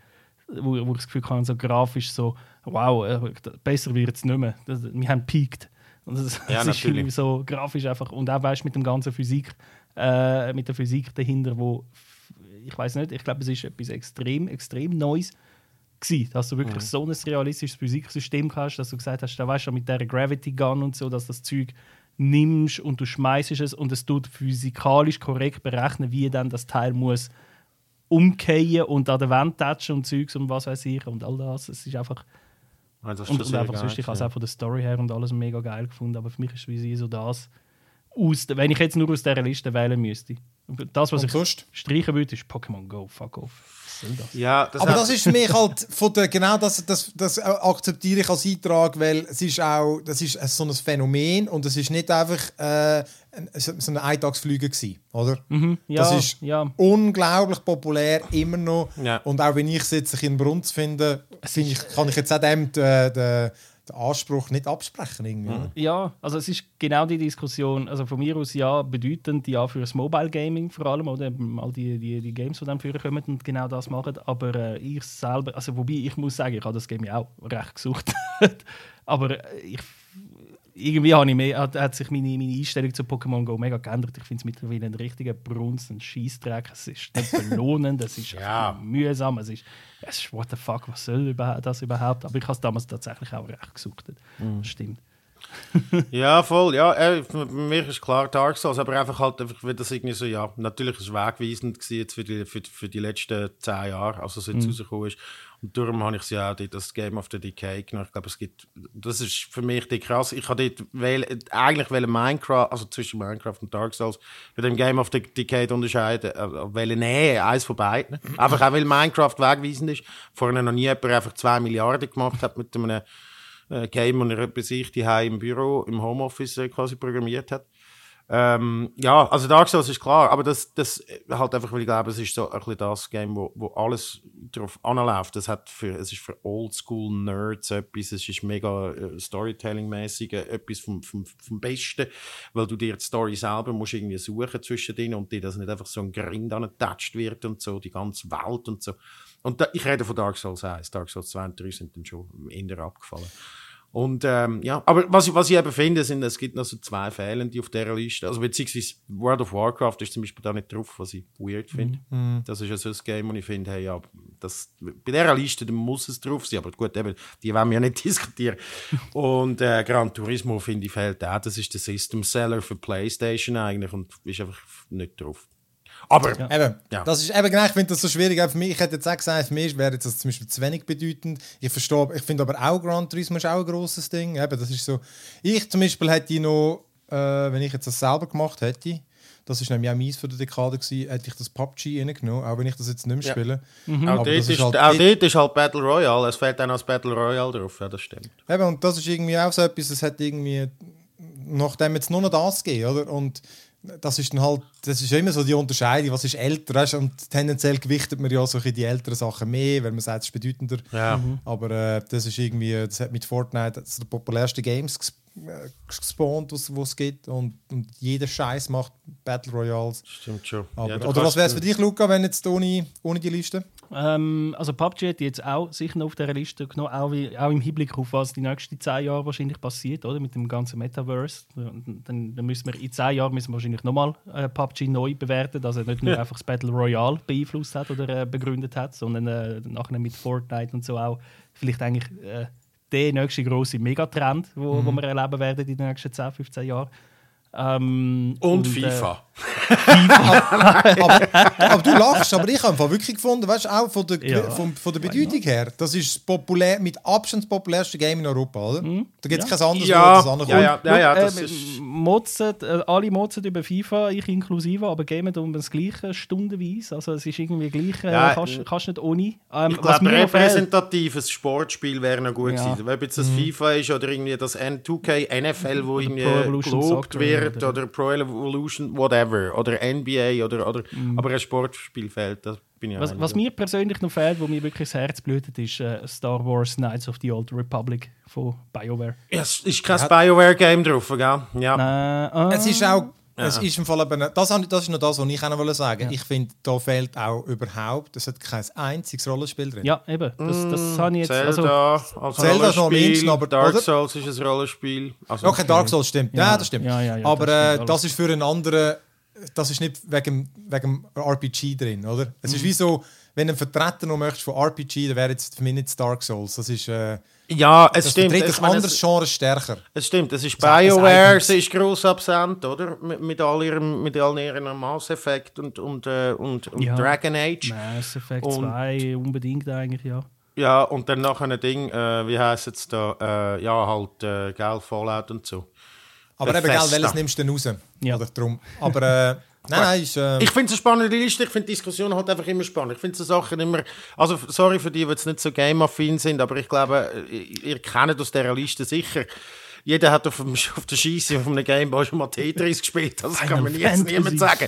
wo, wo ich das Gefühl hatte, so grafisch so, wow, äh, besser wird es nicht mehr. Wir haben peaked. Und das, Ja, das ist irgendwie so grafisch einfach und auch weißt mit dem ganzen Physik, äh, mit der Physik dahinter, wo ich weiß nicht, ich glaube, es ist etwas extrem, extrem Neues gewesen, dass du wirklich so ein realistisches Physiksystem hast, dass du gesagt hast, da weißt du mit der Gravity Gun und so, dass das Zeug nimmst und du schmeißt es und es tut physikalisch korrekt berechnen, wie dann das Teil muss umkehren und an der Wand touchen und Zeugs und was weiß ich und all das. Es ist einfach Ah, das ist und, einfach geil, sonst, ich habe es auch von der Story her und alles mega geil gefunden, aber für mich ist wie so das aus, wenn ich jetzt nur aus dieser Liste wählen müsste. Das, was Und ich sonst? streichen würde, ist Pokémon Go. Fuck off. Das? Ja, das aber das ist für mich halt von der, genau das, das, das akzeptiere ich als Eintrag, weil es ist auch, das ist so ein Phänomen und es ist nicht einfach äh, ein, so ein Eintagsflüge gewesen, oder? Ja, das ist ja. unglaublich populär, immer noch. Ja. Und auch wenn ich es jetzt in Brunz finde, finde ich, kann ich jetzt auch dem den, den, den Anspruch nicht absprechen. Irgendwie. oder? Ja, also es ist genau die Diskussion, also von mir aus ja bedeutend ja für das Mobile Gaming vor allem, oder all die, die, die Games, die dann früher kommen und genau das machen, aber äh, ich selber, also wobei ich muss sagen, ich habe das Game ja auch recht gesucht, aber äh, ich, irgendwie habe ich mehr, hat, hat sich meine, meine Einstellung zu Pokémon Go mega geändert. Ich finde es mittlerweile ein richtiger Brunz, ein Scheissdreck. Es ist nicht belohnend, es ist Ja. mühsam, es ist, es ist what the fuck, was soll das überhaupt? Aber ich habe es damals tatsächlich auch recht gesucht. Das stimmt. Ja, voll. Ja, äh, für mich ist klar Dark Souls, aber einfach halt einfach wie das irgendwie so, ja, natürlich ist es wegweisend jetzt für die, für, für die letzten zehn Jahre, als es jetzt rausgekommen ist. Und darum habe ich sie auch dort das Game of the Decay genommen. Ich glaube, es gibt, das ist für mich die krass. Ich habe dort wähl, eigentlich wollen Minecraft, also zwischen Minecraft und Dark Souls, bei dem Game of the Decay unterscheiden, äh, wollen näher, eins von beiden. Einfach auch, weil Minecraft wegweisend ist. Vorher noch nie jemand einfach zwei Milliarden gemacht hat mit einem äh, Game, das er bei sich die im Büro, im Homeoffice äh, quasi programmiert hat. Ähm, ja, also Dark Souls ist klar, aber das, das halt einfach, weil ich glaube, es ist so ein bisschen das Game, wo, wo alles darauf anläuft. Das hat für, es ist für Oldschool-Nerds etwas, es ist mega äh, Storytelling-mäßig, äh, etwas vom, vom, vom Besten, weil du dir die Story selber musst irgendwie suchen zwischen denen und dir das nicht einfach so ein Grind angetatscht wird und so, die ganze Welt und so. Und da, ich rede von Dark Souls 1, Dark Souls 2 und 3 sind dann schon eher abgefallen. Und ähm, ja, aber was ich, was ich eben finde, sind, es gibt noch so zwei Fehlende auf dieser Liste. Also beziehungsweise World of Warcraft ist zum Beispiel da nicht drauf, was ich weird finde. Mhm. Das ist ja so ein Game, wo ich finde, hey, ja, das, bei dieser Liste muss es drauf sein. Aber gut, eben, die wollen wir ja nicht diskutieren. Und äh, Gran Turismo, finde ich, fehlt auch. Das ist der System Seller für Playstation eigentlich und ist einfach nicht drauf. Aber Eben, Ja. das ist, eben genau, ich finde das so schwierig. Auch Für mich, ich hätte jetzt auch gesagt, für mich wäre jetzt das zum Beispiel zu wenig bedeutend. Ich verstehe, ich finde aber auch Gran Turismo ist auch ein grosses Ding. Eben, das ist so. Ich zum Beispiel hätte noch, äh, wenn ich jetzt das selber gemacht hätte, das ist nämlich auch meins für die Dekade gewesen, hätte ich das PUBG reingenommen, auch wenn ich das jetzt nicht mehr Ja. spiele. auch, Aber dort das ist, halt- auch dort ist halt Battle Royale. Es fehlt dann als Battle Royale drauf. Ja, das stimmt. Eben, und das ist irgendwie auch so etwas, es hat irgendwie nachdem jetzt nur noch das gegeben, oder? Und das ist dann halt, das ist immer so die Unterscheidung, was ist älter, weißt? und tendenziell gewichtet man ja so die älteren Sachen mehr, weil man sagt, es ist bedeutender. Ja. Aber äh, das ist irgendwie, das hat mit Fortnite das sind die populärsten Games ges äh, gespawnt, was es gibt und, und jeder Scheiß macht Battle Royals. Stimmt schon. Aber, Ja, oder was wäre es für dich, Luca, wenn jetzt ohne, ohne die Liste? Ähm, also PUBG hat jetzt auch sicher noch auf dieser Liste genommen, auch, wie, auch im Hinblick auf was die nächsten zehn Jahre wahrscheinlich passiert, oder? Mit dem ganzen Metaverse. Dann, dann, dann müssen wir in zehn Jahren müssen wir wahrscheinlich nochmal äh, PUBG neu bewerten, dass er nicht nur einfach das Battle Royale beeinflusst hat oder äh, begründet hat, sondern äh, nachher mit Fortnite und so auch vielleicht eigentlich äh, der nächste große Megatrend, wo, wo wir erleben werden in den nächsten 10, 15 Jahren. Ähm, Und, äh, FIFA. aber, aber du lachst, aber ich habe einfach wirklich gefunden, weißt du, auch von der, Ja. von, von der Bedeutung her, das ist das populär, mit Abstand das populärste Game in Europa, oder? Da gibt es Ja. kein anderes, Ja, wo das ankommt. ja, ja, ja, ja, das äh, ist... äh, alle motzen über FIFA, ich inklusive, aber gamen um das gleiche stundenweise. Also es ist irgendwie gleich, äh, Ja, kannst, äh, kannst nicht ohne. Ähm, Ich glaube, repräsentatives Sportspiel wäre noch gut Ja. Mhm. gewesen. Ob jetzt das FIFA ist oder irgendwie das N2K, NFL, wo irgendwie gelobt Soccer wird, oder- oder, Pro Evolution, whatever, oder NBA, oder, oder aber ein Sportspiel fehlt, das bin ich Mhm. Was, was mir persönlich noch fehlt, wo mir wirklich das Herz blutet, ist äh, Star Wars Knights of the Old Republic von BioWare. ja, es ist kein BioWare-Game drauf, gell? Ja. Äh, ah, Es ist auch, es ist im Fall eben, das, das ist noch das, was ich auch sagen. Ich finde, da fehlt auch überhaupt, es hat kein einziges Rollenspiel drin. ja, eben. Das, das habe ich jetzt. Zelda Also, als Zelda ist noch eindsten, aber- Dark oder? Souls ist ein Rollenspiel. Also, Okay, Dark Souls stimmt. Ja, Ja. das stimmt. Ja, ja, ja, Aber das stimmt äh, das ist für einen anderen, das ist nicht wegen, wegen RPG drin, oder? Es Mhm. ist wie so, wenn du einen Vertreter noch möchtest von RPG, dann wäre jetzt für mich nicht Dark Souls. Das ist, äh, ja, es das stimmt. meine, anderes es- Genre stärker. Es stimmt, es ist Es BioWare, sie ist gross absent, oder? Mit, mit, all ihrem, mit all ihren Mass Effect und, und, äh, und, und Ja. Dragon Age. Mass Effect Und- 2 unbedingt eigentlich, ja. Ja, und dann noch ein Ding, äh, wie heisst es da? Äh, ja, halt, äh, gell, Fallout und so. Aber eben, gell, welches nimmst du denn raus? Ja. Oder drum. Aber, äh, nein, nein, ist, äh, Ich finde es eine spannende Liste, ich finde die Diskussion halt einfach immer spannend. Ich finde so Sachen immer, also sorry für die, die jetzt nicht so game-affin sind, aber ich glaube, ihr, ihr kennt aus dieser Liste sicher, jeder hat auf, dem, auf der Scheisse auf einem Gameboy schon mal Tetris gespielt, das kann man jetzt Fantasy. niemand sagen.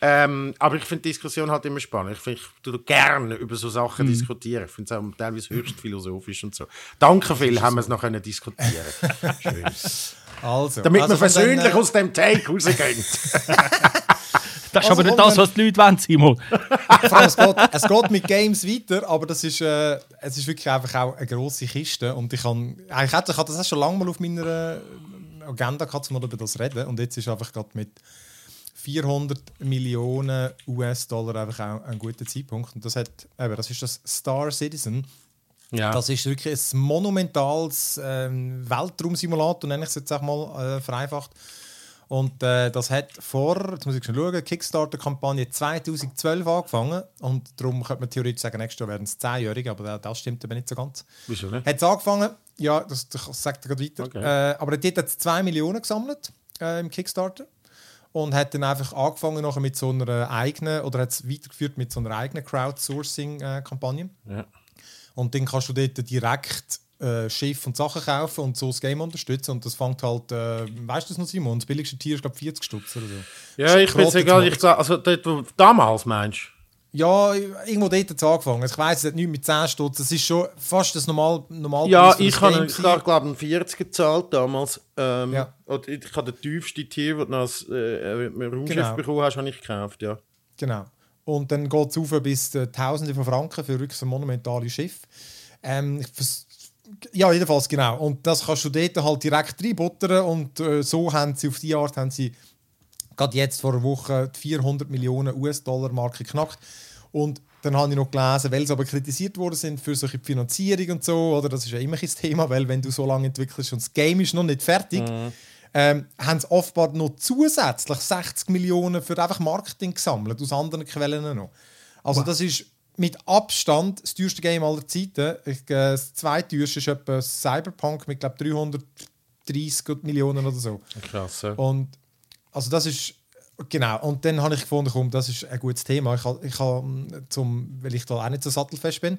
Ähm, aber ich finde die Diskussion halt immer spannend. Ich, find, ich tue gerne über so Sachen diskutieren. Ich finde es auch teilweise höchst philosophisch und so. Danke viel, haben wir es noch können diskutieren Schön. also. Damit also wir versöhnlich äh, aus dem Take rausgehen. Das ist Also aber nicht das, was die Leute wollen, Simon. Es, geht, es geht mit Games weiter, aber das ist, äh, es ist wirklich einfach auch eine grosse Kiste. Und ich kann, eigentlich hätte ich hatte das auch schon lange mal auf meiner äh, Agenda gehabt, um mal über das reden. Und jetzt ist einfach gerade mit 400 Millionen US-Dollar einfach auch ein guter Zeitpunkt. Und das, hat, eben, das ist das Star Citizen. Ja. Das ist wirklich ein monumentales ähm, Weltraumsimulator, nenne ich es jetzt auch mal äh, vereinfacht. Und äh, das hat vor, jetzt muss ich schon schauen, Kickstarter-Kampagne 2012 angefangen. Und darum könnte man theoretisch sagen, nächstes Jahr werden es 10-Jährige, aber das stimmt aber nicht so ganz. Wieso nicht? Hat es angefangen, ja, das, das sagt er gerade weiter. Okay. Äh, aber dort hat es 2 Millionen gesammelt äh, im Kickstarter. Und hat dann einfach angefangen nachher mit so einer eigenen, oder hat es weitergeführt mit so einer eigenen Crowdsourcing-Kampagne. Ja. Und dann kannst du dort direkt äh, Schiff und Sachen kaufen und so das Game unterstützen. Und das fängt halt, äh, weißt du das noch, Simon? Das billigste Tier ist, glaube 40 Stutz oder so. Ja, ich bin egal. Ich also dort, wo- damals meinst Ja, irgendwo dort hat es angefangen. Ich weiss, es hat nichts mit 10 Stutz. Das ist schon fast das normal, normal? Ja, ich das habe ich glaube einen 40 gezahlt damals. Ähm, Ja. oder ich habe den tiefsten Tier, den du als äh, äh, Raumschiff Genau. bekommen hast, habe ich gekauft, ja. Genau. Und dann geht es auf bis äh, Tausende von Franken für so monumentale Schiffe. Ähm, ich vers- ja, jedenfalls, genau. Und das kannst du dort halt direkt reinbuttern und äh, so haben sie auf die Art haben sie gerade jetzt vor einer Woche die 400 Millionen US-Dollar-Marke geknackt. Und dann habe ich noch gelesen, weil sie aber kritisiert worden sind für solche Finanzierung und so, oder das ist ja immer ein Thema, weil wenn du so lange entwickelst und das Game ist noch nicht fertig, mhm. ähm, haben sie offenbar noch zusätzlich 60 Millionen für einfach Marketing gesammelt, aus anderen Quellen noch. Also wow. das ist mit Abstand das teuerste Game aller Zeiten. Äh, das zweiteuerste ist etwa Cyberpunk mit, glaube 330 Millionen oder so. Krass, ja. Und also das ist Genau, und dann habe ich gefunden, komm, das ist ein gutes Thema. Ich habe, ich habe zum, weil ich da auch nicht so sattelfest bin,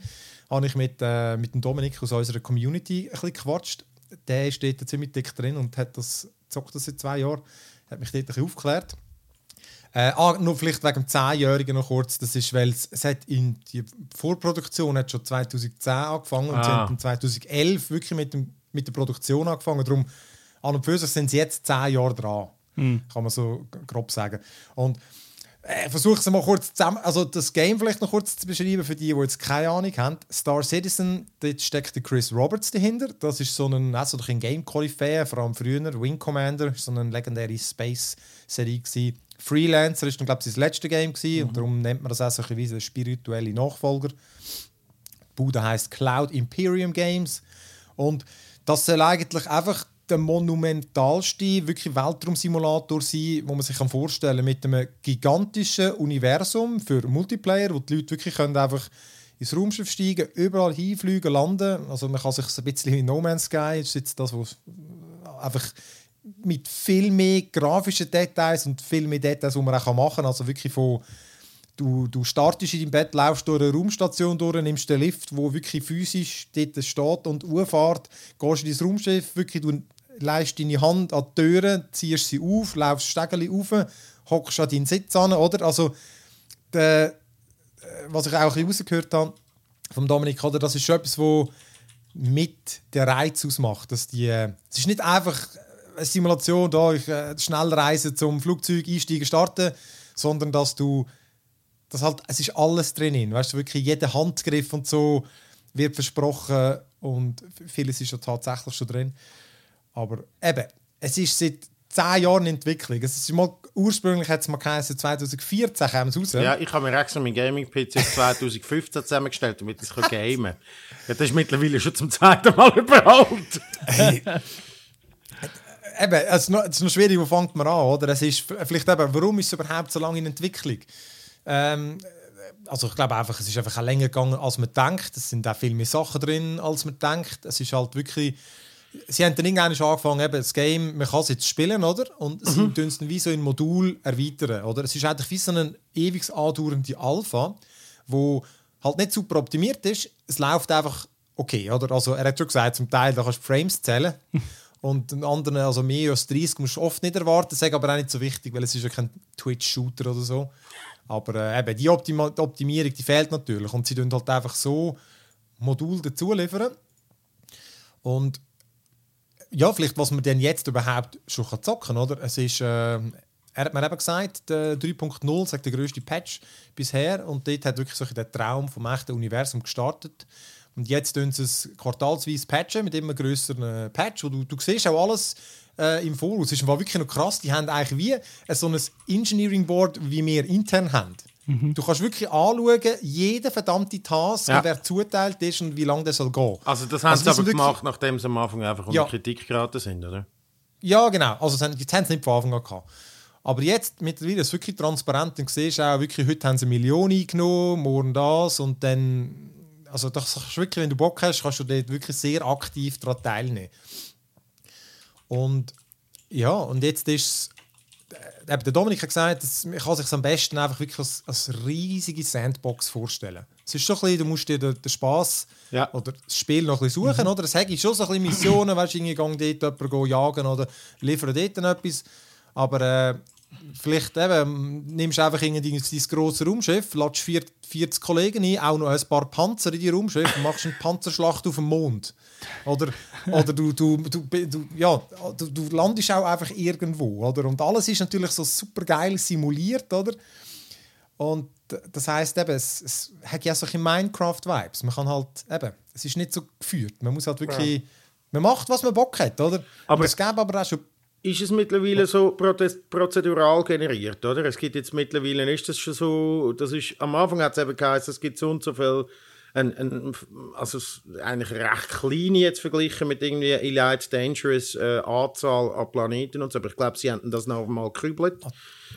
habe ich mit, äh, mit dem Dominik aus unserer Community ein bisschen gequatscht. Der steht da ziemlich dick drin und hat das, zockt das seit zwei Jahren, hat mich dort ein bisschen aufgeklärt. Äh, ah, nur vielleicht wegen dem 10-Jährigen noch kurz. Das ist, weil es, es hat in die Vorproduktion hat schon 2010 angefangen ah. und sie haben 2011 wirklich mit, dem, mit der Produktion angefangen. Darum, an und für sich sind sie jetzt 10 Jahre dran. Mhm. Kann man so grob sagen. Und versuche es mal kurz zusammen, also das Game vielleicht noch kurz zu beschreiben für die, die jetzt keine Ahnung haben. Star Citizen, dort steckt der Chris Roberts dahinter. Das ist so ein, also ein Game-Koryphäe, vor allem früher. Wing Commander, so eine legendäre Space-Serie Freelancer ist dann, glaube ich, sein letztes Game gewesen, mhm. und darum nennt man das auch so ein bisschen spirituelle Nachfolger. Bude heißt Cloud Imperium Games und das soll eigentlich einfach der monumentalste wirklich Weltraumsimulator sein, wo man sich vorstellen kann, mit einem gigantischen Universum für Multiplayer, wo die Leute wirklich können einfach ins Raumschiff steigen, überall hinfliegen, landen. Also man kann sich ein bisschen in No Man's Sky, ist jetzt das, was einfach mit viel mehr grafischen Details und viel mehr Details, die man auch machen kann. Also wirklich von Du, du startest in deinem Bett, laufst durch eine Raumstation durch, nimmst den Lift, wo wirklich physisch dort steht und Uhrfahrt, gehst in dein Raumschiff, wirklich, du leist deine Hand an die Türe, ziehst sie auf, laufst Stegeli auf, hockst an deinen Sitz an, oder? Also, der, äh, was ich auch rausgehört habe vom Dominik, oder? Das ist schon etwas, was mit der Reiz ausmacht. Dass die, äh, es ist nicht einfach eine Simulation, da ich äh, schnell reise zum Flugzeug einsteigen, starten, sondern dass du das halt, es ist alles drin. Weißt du, wirklich jeder Handgriff und so wird versprochen und vieles ist ja tatsächlich schon drin. Aber eben, es ist seit zehn Jahren in Entwicklung. Es ist mal, ursprünglich hat es mal geheißen, 2014 kam es raus. Ja, ich habe mir extra meinen Gaming-PC 2015 zusammengestellt, damit ich es gamen kann. Ja, das ist mittlerweile schon zum zweiten Mal überholt. hey. Eben, es ist, noch, es ist noch schwierig, wo fängt man an, oder? Es ist vielleicht eben, warum ist es überhaupt so lange in Entwicklung? Ähm, also ich glaube einfach, es ist einfach auch länger gegangen, als man denkt. Es sind auch viel mehr Sachen drin, als man denkt. Es ist halt wirklich sie haben dann irgendwann angefangen, eben das Game, man kann es jetzt spielen, oder? Und mhm. sie tun es dann wie so in Modul erweitern, oder? Es ist eigentlich wie so eine ewig andauernde Alpha, wo halt nicht super optimiert ist. Es läuft einfach okay, oder? Also er hat schon gesagt, zum Teil da kannst du Frames zählen. Und den anderen, also mehr als 30, musst du oft nicht erwarten. Das ist aber auch nicht so wichtig, weil es ist ja kein Twitch-Shooter oder so. Aber äh, eben, die, Optima die Optimierung die fehlt natürlich. Und sie tun halt einfach so Modul dazu liefern. Und ja, vielleicht, was man denn jetzt überhaupt schon zocken kann, oder? Es ist, äh, er hat mir eben gesagt, der 3.0 sagt der größte Patch bisher und dort hat wirklich so der Traum vom echten Universum gestartet. Und jetzt tun sie es quartalsweise patchen mit immer größeren äh, Patch, du, du siehst auch alles äh, im Voraus. Es ist wirklich noch krass, die haben eigentlich wie so ein Engineering Board, wie wir intern haben. Mhm. Du kannst wirklich anschauen, jeden verdammte Task, ja. wer zuteilt ist und wie lange der soll gehen. Also das haben also, sie aber gemacht, nachdem sie am Anfang einfach unter ja. Kritik geraten sind, oder? Ja, genau. Also jetzt haben sie nicht von Anfang an gehabt. Aber jetzt mittlerweile ist es wirklich transparent und siehst auch wirklich, heute haben sie Millionen eingenommen, morgen das und dann, also das kannst wirklich, wenn du Bock hast, kannst du dort wirklich sehr aktiv daran teilnehmen. Und ja, und jetzt ist es eben der Dominik hat gesagt, dass, man kann sich am besten einfach wirklich als, als riesige Sandbox vorstellen. Es ist schon ein bisschen, du musst dir den, den Spass ja. oder das Spiel noch ein bisschen suchen, mhm. oder? Es hat schon so ein bisschen Missionen, weißt du, irgendwie gehen dort jemanden jagen oder liefern dort etwas. Aber äh, vielleicht eben, nimmst du einfach irgendwie dein grosses Raumschiff, lädst 40 Kollegen ein, auch noch ein paar Panzer in die Raumschiff und machst eine Panzerschlacht auf dem Mond. Oder, oder du, du, du, du, ja, du, du landest auch einfach irgendwo. Oder? Und alles ist natürlich so super geil simuliert. Oder? Und das heisst eben, es, es hat ja solche Minecraft-Vibes. Man kann halt eben, es ist nicht so geführt. Man muss halt wirklich, man macht, was man Bock hat, oder? Aber- es gäbe aber auch schon Ist es mittlerweile so prozedural generiert, oder? Es gibt jetzt mittlerweile, ist das schon so, das ist, am Anfang hat es eben geheißen, es gibt so und so viel, ein, ein, also eigentlich recht kleine jetzt verglichen mit irgendwie Elite Dangerous äh, Anzahl an Planeten und so, aber ich glaube, sie hätten das noch mal gekübelt.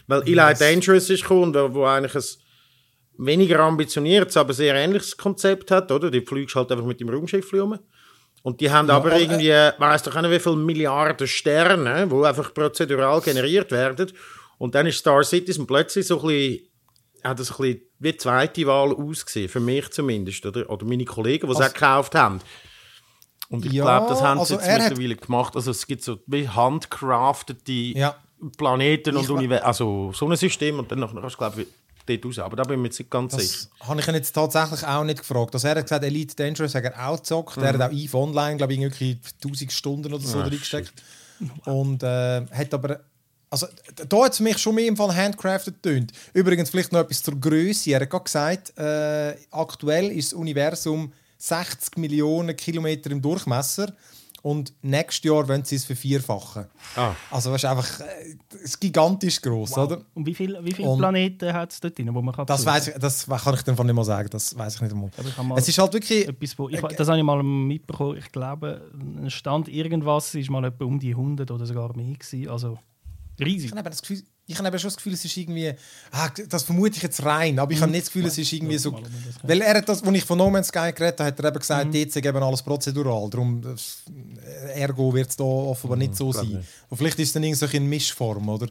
Weil Elite Dangerous ist gekommen, wo wo eigentlich ein weniger ambitioniertes, aber sehr ähnliches Konzept hat, oder? Die fliegst halt einfach mit dem Raumschiff rum. Und die haben aber äh, irgendwie, weiß doch nicht, wie viele Milliarden Sterne, die einfach prozedural generiert werden. Und dann ist Star Citizen plötzlich so ein bisschen, hat das ein bisschen wie die zweite Wahl ausgesehen, für mich zumindest, oder? Oder meine Kollegen, die es auch gekauft haben. Und ich Ja, glaube, das haben sie also jetzt er hat- mittlerweile gemacht. Also es gibt so wie handcraftete Ja. Planeten und Ich- Universum, also Sonnensystem und dann nachher kannst du, glaube ich, dort raus. Aber da bin ich mir jetzt nicht ganz sicher. Das habe ich ihn jetzt tatsächlich auch nicht gefragt. Also er hat gesagt, Elite Dangerous hat er auch gezockt. Er hat auch EVE Online, glaube ich, irgendwie 1000 Stunden oder so Ah, reingesteckt. Und äh, hat aber... Also, da hat es mich schon mehr im Fall handcrafted tönt. Übrigens vielleicht noch etwas zur Größe. Er hat gerade gesagt, äh, aktuell ist das Universum 60 Millionen Kilometer im Durchmesser und nächstes Jahr wollen sie es vervierfachen. Ah. Also das ist einfach äh, es ist gigantisch groß, oder? Und wie viele wie viele Und- Planeten hat es dort drin, wo man kann Das weiß ich, das kann ich dann nicht mal sagen. Das weiß ich nicht einmal. Aber ich Es ist halt wirklich Etwas, wo, ich, das habe ich mal mitbekommen. Ich glaube, ein Stand irgendwas ist mal etwa um die 100 oder sogar mehr gewesen. Also riesig. Ich habe eben das Gefühl, ich habe eben schon das Gefühl, es ist irgendwie, ah, das vermute ich jetzt rein, aber ich habe nicht das Gefühl, es ist irgendwie so, weil er hat das, als ich von No Man's Sky geredet habe, hat er eben gesagt, DC geben alles prozedural, darum, das- ergo wird es da offenbar nicht so sein. Und vielleicht ist es dann irgendwie so in Mischform, oder?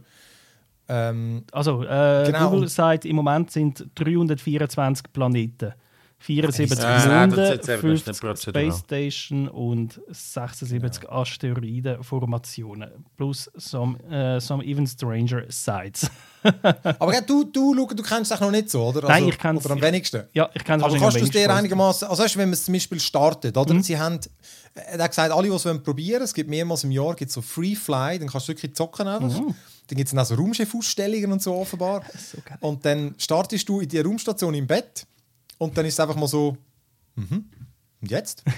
Ähm, Also, äh, Genau. Google sagt, im Moment sind 324 Planeten. 74 Ja, das Monde, ist jetzt eben nicht 50 prozedural. Space Station und 76 Asteroidenformationen. Plus some, äh, some even stranger sites. aber gell, du, du, Luca, du kennst es noch nicht so, oder? Also, Nein, ich kenn's- Oder am wenigsten. ja, ich kenne es Aber kannst du es dir einigermaßen. also weißt, du, wenn man es zum Beispiel startet, oder? Sie haben, er hat gesagt, alle, die es wollen probieren, es gibt mehrmals im Jahr gibt's so Free Fly, dann kannst du wirklich zocken einfach. Dann gibt es auch so Raumschiffausstellungen und so offenbar. so und dann startest du in die Raumstation im Bett und dann ist es einfach mal so, mhm, und jetzt?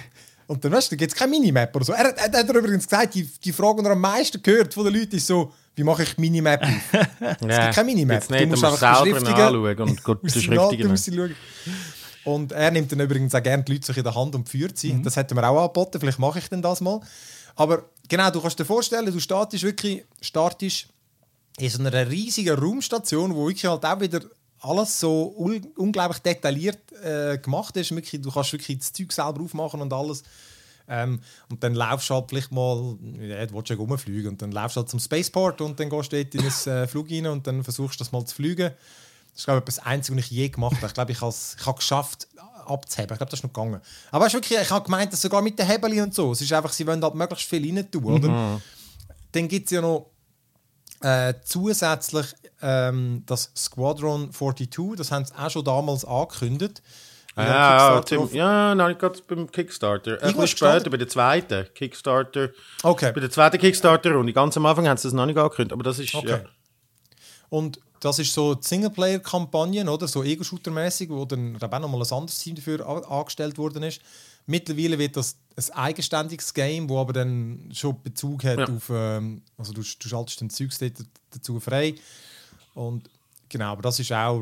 Und dann, weißt du, gibt es keine Minimap oder so. Er, hat- er hat übrigens gesagt, die, die Frage, die er am meisten gehört von den Leuten, ist so, wie mache ich Minimap auf? Es gibt keine Minimap. Nicht, Du musst einfach beschriftigen. anschauen und gut beschriftigen. schauen. Und er nimmt dann übrigens auch gerne die Leute in der Hand und führt sie. Das hätte mir auch angeboten, vielleicht mache ich denn das mal. Aber genau, du kannst dir vorstellen, du startest wirklich startest in so einer riesigen Raumstation, wo wirklich halt auch wieder alles so un unglaublich detailliert äh, gemacht ist. Wirklich, du kannst wirklich das Zeug selber aufmachen und alles. Ähm, und dann laufst du halt vielleicht mal, ja, du willst ja rumfliegen, und dann laufst du halt zum Spaceport und dann gehst du dort in ein äh, Flug rein und dann versuchst du das mal zu fliegen. Das ist, glaube ich, das Einzige, was ich je gemacht habe. Ich glaube, ich habe es ich habe geschafft, abzuheben. Ich glaube, das ist noch gegangen. Aber es ist wirklich, ich habe gemeint, dass sogar mit den Hebeln und so, es ist einfach, sie wollen halt möglichst viel rein tun, oder? Dann gibt es ja noch äh, zusätzlich ähm, das Squadron 42, das haben sie auch schon damals angekündigt. Ja, Tim, ja, nein, ich gerade beim Kickstarter. Irgendwas später, bei der zweiten Kickstarter. Okay. Bei der zweiten Kickstarter-Runde. Ganz am Anfang haben sie das noch nicht angekündigt, aber das ist. Okay. Ja. Und das ist so die Singleplayer-Kampagne, oder? So Ego-Shooter-mäßig, wo dann auch noch mal ein anderes Team dafür angestellt worden ist. Mittlerweile wird das ein eigenständiges Game, wo aber dann schon Bezug hat Ja. auf, ähm, also du, du schaltest den Zeugs dazu frei. Und genau, aber das ist auch,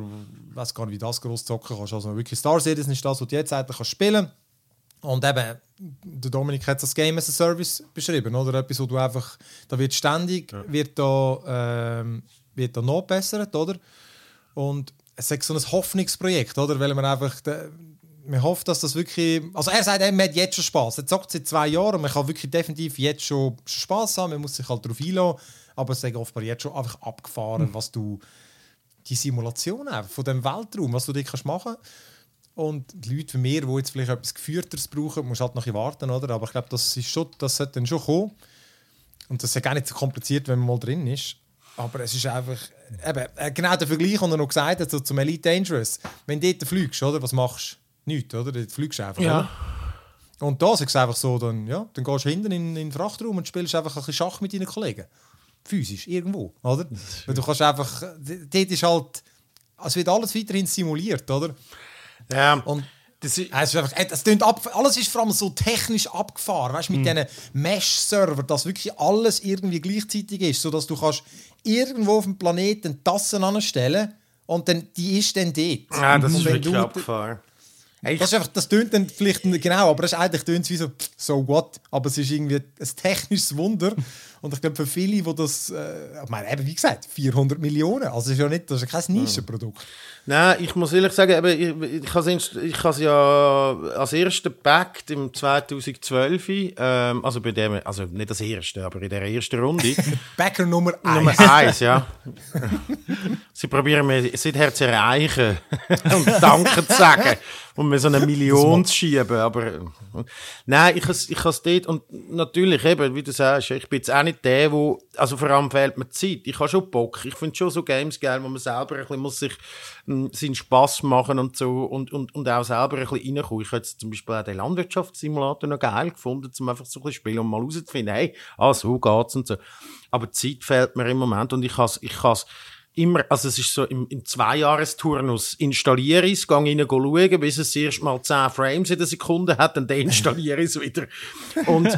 ich weiß gar nicht, wie das groß zocken kannst. Also wirklich Star Citizen ist das, was du jetzt eigentlich kannst spielen und eben, der Dominik hat das Game as a Service beschrieben, oder? Etwas, wo du einfach, da wird ständig, wird da, ähm, wird da nachbessert, oder? Und es ist so ein Hoffnungsprojekt, oder? Weil man einfach, man hofft, dass das wirklich, also er sagt, man hat jetzt schon Spaß. Er zockt seit zwei Jahren und man kann wirklich definitiv jetzt schon Spaß haben. Man muss sich halt darauf einlassen, aber es ist offenbar jetzt schon einfach abgefahren, was du die Simulation einfach von dem Weltraum, was du dort kannst machen kannst. Und die Leute wie mir, die jetzt vielleicht etwas Geführteres brauchen, musst halt noch warten, oder? Aber ich glaube, das, ist schon, das sollte dann schon kommen. Und das ist ja gar nicht so kompliziert, wenn man mal drin ist. Aber es ist einfach, eben, äh, genau der Vergleich, den er noch gesagt hat, so zum Elite Dangerous. Wenn du dort fliegst, oder, was machst du? Nichts, oder? Dort fliegst du einfach, Ja. oder? Und da ist es einfach so, dann, ja, dann gehst du hinten in, in den Frachtraum und spielst einfach ein bisschen Schach mit deinen Kollegen. Physisch, irgendwo, oder? Weil du kannst einfach, dort ist halt, es wird alles weiterhin simuliert, oder? Ja. Und das ist, es ist einfach, es tönt ab, alles ist vor allem so technisch abgefahren, weißt, mit diesen Mesh-Server, dass wirklich alles irgendwie gleichzeitig ist, sodass du kannst irgendwo auf dem Planeten Tassen anstellen und dann, die ist dann dort. ja, das Und ist wirklich du- abgefahren. Das, ist einfach, das tönt dann vielleicht genau, aber es ist eigentlich wie so, so what. Aber es ist irgendwie ein technisches Wunder. Und ich glaube, für viele, die das, äh, ich meine, eben, wie gesagt, 400 Millionen. Also, ist ja nicht, das ist ja kein Nischenprodukt. Nein, ich muss ehrlich sagen, eben, ich, ich habe es ich ja als erste gepackt im 2012, ähm, also bei dem, also nicht das erste, aber in der ersten Runde. Bäcker Nummer 1. Nummer eins, ja. Sie probieren mich seither zu erreichen und Danke zu sagen und mir so eine Million zu schieben. Aber äh, nein, ich habe ich has dort und natürlich eben, wie du sagst, ich bin jetzt auch nicht der, wo, also vor allem fehlt mir Zeit. Ich habe schon Bock. Ich finde schon so Games geil, wo man selber ein bisschen muss sich ähm, seinen Spass machen und so und, und, und auch selber ein bisschen reinkommen. Ich habe jetzt zum Beispiel auch den Landwirtschaftssimulator noch geil gefunden, um einfach so ein bisschen spielen und mal rauszufinden, hey, ah, so geht's und so. Aber Zeit fehlt mir im Moment und ich has ich has immer, also es ist so im, im Zweijahresturnus, installiere ich es, gehe rein schauen, bis es erst mal 10 Frames in der Sekunde hat, dann deinstalliere ich es wieder. Und,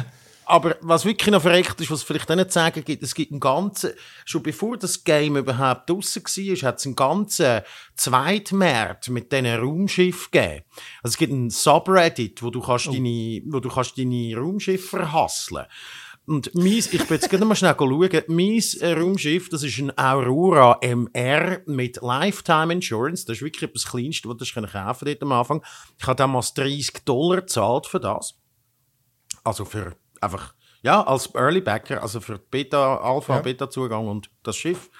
aber was wirklich noch verreckt ist, was vielleicht auch nicht sagen gibt, es gibt einen ganzen, schon bevor das Game überhaupt draussen war, hat es einen ganzen Zweitmarkt mit diesen Raumschiffen gegeben. Also es gibt einen Subreddit, wo du kannst deine, wo du kannst deine Raumschiffe verhasseln. Und mein, ich bin jetzt gerade mal schnell schauen. Mein äh, Raumschiff, das ist ein Aurora MR mit Lifetime Insurance. Das ist wirklich das Kleinste, was du kaufen kannst dort am Anfang. Ich habe damals 30 Dollar gezahlt für das. Also für einfach, ja, als Early Backer, also für Beta, Alpha, Ja. Beta-Zugang und das Schiff.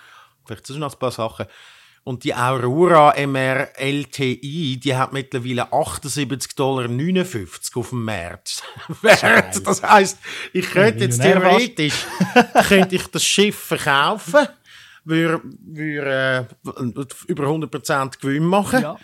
Vielleicht sind noch ein paar Sachen. Und die Aurora MR LTI, die hat mittlerweile 78,59 Dollar auf dem Markt. Wert. das heisst, ich könnte jetzt theoretisch könnte ich das Schiff verkaufen, würde, würde äh, über 100% Gewinn machen Ja.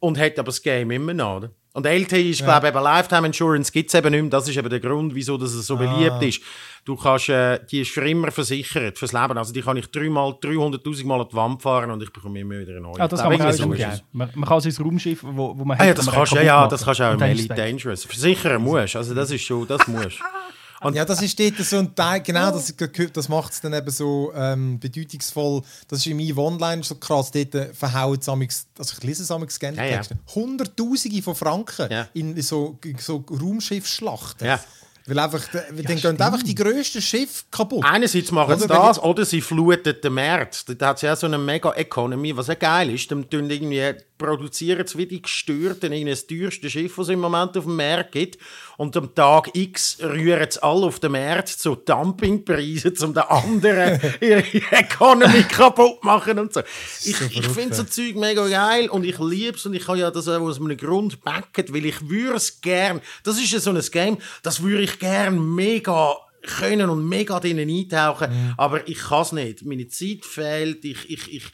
und hätte aber das Game immer noch. Oder? Und LTI ist, glaube ich, eben Lifetime Insurance gibt es eben nicht mehr. Das ist eben der Grund, wieso das so beliebt ist. Du kannst, äh, die ist für immer versichert, fürs Leben. Also die kann ich dreimal, 300'000 Mal an die Wand fahren und ich bekomme immer wieder eine neue. Ah, das kann man so man, man kann sein Raumschiff, wo, wo man Ah ja, hat, das kann kannst, ja, ja, das kannst du auch im Elite. Dangerous. Versichern musst Also das ist schon, das musst Ja, das ist dort so ein Teil, genau, das, das macht es dann eben so ähm, bedeutungsvoll. Das ist im EVE Online so krass, dort äh, verhauen sie amigs- also ich lese es amigs gerne, Ja, ja. Hunderttausende von Franken Ja. in so, so Raumschiffschlachten. Ja. Weil einfach, dann gehen einfach die grössten Schiffe kaputt. Einerseits machen sie Oder das, oder sie fluten den Markt. Da hat es ja so eine Mega-Economy, was ja geil ist. Dann tun irgendwie, produzieren sie wie die Gestörten irgendwie das teuerste Schiff, das es im Moment auf dem Markt gibt. Und am Tag X rühren sie alle auf den Markt zu Dumpingpreisen, um den anderen ihre Economy kaputt machen und so. Ich, ich finde so. Zeug mega geil und ich liebe es und ich kann ja das auch aus einem Grund backen, weil ich würde es gern, das ist ja so ein Game, das würde ich gern mega können und mega drinnen eintauchen, Mhm. aber ich kann es nicht. Meine Zeit fehlt, ich, ich, ich,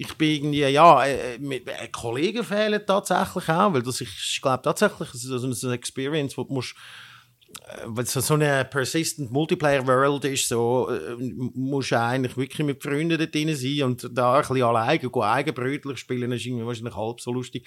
ich bin irgendwie, ja, äh, mit, äh, Kollegen fehlen tatsächlich auch, weil das, ich, ich glaube tatsächlich, es ist so eine Experience, wo du musst äh, weil es so eine persistent Multiplayer World ist, so äh, musst du eigentlich wirklich mit Freunden dort drin sein und da ein bisschen alleine gehen, eigenbrötlich spielen, ist irgendwie wahrscheinlich halb so lustig.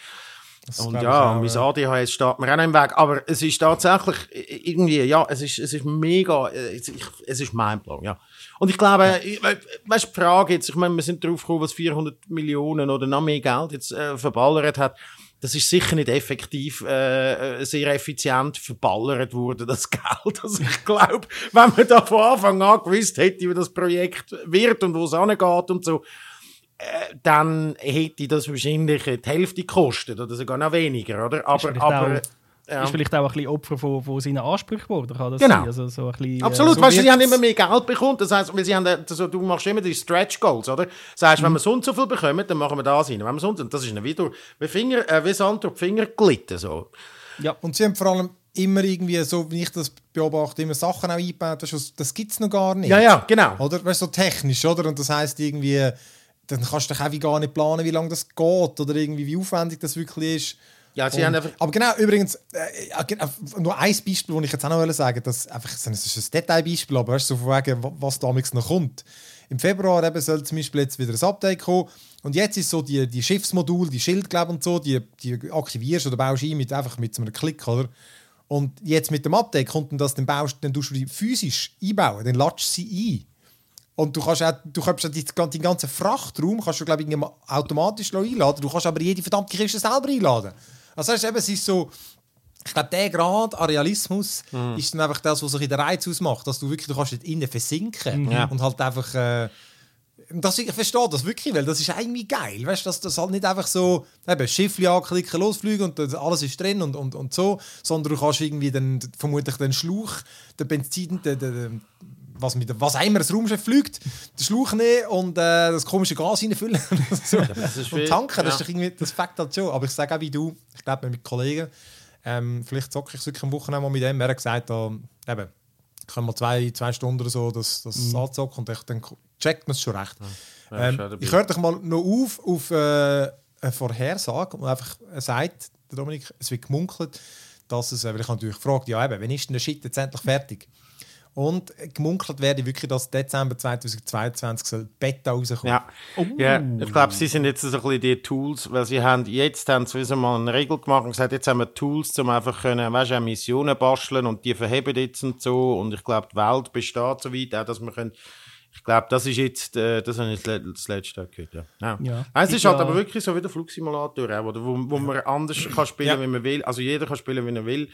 Und glaub ich ja, mein. ADHS steht mir auch noch im Weg, aber es ist tatsächlich äh, irgendwie, ja, es ist, es ist mega, äh, es, ich, es ist mindblowing, ja. Und ich glaube, ich- we- weißt du, die Frage jetzt, ich meine, wir sind drauf gekommen, was 400 Millionen oder noch mehr Geld jetzt äh, verballert hat. Das ist sicher nicht effektiv, äh, äh, sehr effizient verballert worden, das Geld. Also ich glaube, wenn man da von Anfang an gewusst hätte, wie das Projekt wird und wo es angeht und so, äh, dann hätte das wahrscheinlich die Hälfte gekostet oder sogar noch weniger, oder? Aber, aber ja. Ist vielleicht auch ein bisschen Opfer von, von seinen Ansprüchen geworden, kann das Genau. sein? Also so ein bisschen, Absolut, Äh, so weißt du, sie haben immer mehr Geld bekommen. Das heißt, weil sie haben, äh, so, du machst immer die Stretch Goals, oder? Sagst, wenn wir so und so viel bekommen, dann machen wir das rein. Wenn wir so und so, und das ist wieder wie Finger, äh, wie Sand durch die Finger gelitten, so. ja. Und sie haben vor allem immer irgendwie, so wie ich das beobachte, immer Sachen auch eingebaut, das, ist- das gibt es noch gar nicht. Ja, ja, genau. Oder? Weißt du, so technisch, oder? Und das heisst irgendwie, dann kannst du dich auch gar nicht planen, wie lange das geht oder irgendwie, wie aufwendig das wirklich ist. Ja, sie Und- haben einfach, aber genau, übrigens, äh, ja, genau, nur ein Beispiel, das ich jetzt auch noch sagen das, einfach, das ist ein Detailbeispiel, aber weißt, du, so von wegen, wa- was damals noch kommt. Im Februar eben soll zum Beispiel jetzt wieder ein Update kommen. Und jetzt ist so die, die Schiffsmodul, die Schildgläube und so, die, die aktivierst oder baust ein mit, einfach mit so einem Klick, oder? Und jetzt mit dem Update kommt dann das, dann baust dann du die physisch einbauen, dann latschst sie ein. Und du kannst auch, du kannst auch die, den ganzen Frachtraum kannst du, glaube ich, automatisch einladen. Du kannst aber jede verdammte Kiste selber einladen. Also heißt, eben, es ist so, ich glaube, der Grad an Realismus mhm. ist dann einfach das, was sich in der Reiz ausmacht, dass du wirklich, du kannst innen versinken mhm. und halt einfach... Äh, das, ich verstehe das wirklich, weil das ist irgendwie geil. Weißt du, dass das halt nicht einfach so eben Schiffli anklicken, losfliegen und alles ist drin und, und, und so, sondern du kannst irgendwie dann vermutlich den Schlauch, den Benzin, den, den, was, mit, was immer das Raumschiff fliegt, den Schlauch nehmen und äh, das komische Gas reinfüllen. so. und tanken, ja. das, ist irgendwie, das fängt halt schon. Aber ich sage auch wie du, ich glaube mit Kollegen, ähm, vielleicht zocke ich wirklich am Wochenende mal mit dem. Er hat gesagt, da, eben, können wir zwei, zwei Stunden oder so das, das mhm. anzocken und ich, dann checkt man es schon recht. Ja. Ähm, ich höre dich mal noch auf auf äh, eine Vorhersage, und einfach sagt, der Dominik, es wird gemunkelt, dass es, äh, weil ich natürlich gefragt, ja eben, wann ist denn der Shit jetzt endlich fertig? Und gemunkelt werde wirklich, dass Dezember 2022 soll Beta rauskommen. Ja, oh. ja ich glaube, sie sind jetzt so ein bisschen die Tools, weil sie haben jetzt haben sie mal eine Regel gemacht und gesagt, jetzt haben wir Tools, um einfach können, weißt, Missionen basteln und die verheben jetzt und so. Und ich glaube, die Welt besteht so weit, auch, dass wir können ich glaube, das ist jetzt, äh, das habe ich das letzte gehört, ja. ja. ja. Es ist halt aber wirklich so wie der Flugsimulator, wo, wo, wo man anders kann spielen, ja. wie man will. Also jeder kann spielen, wie er will.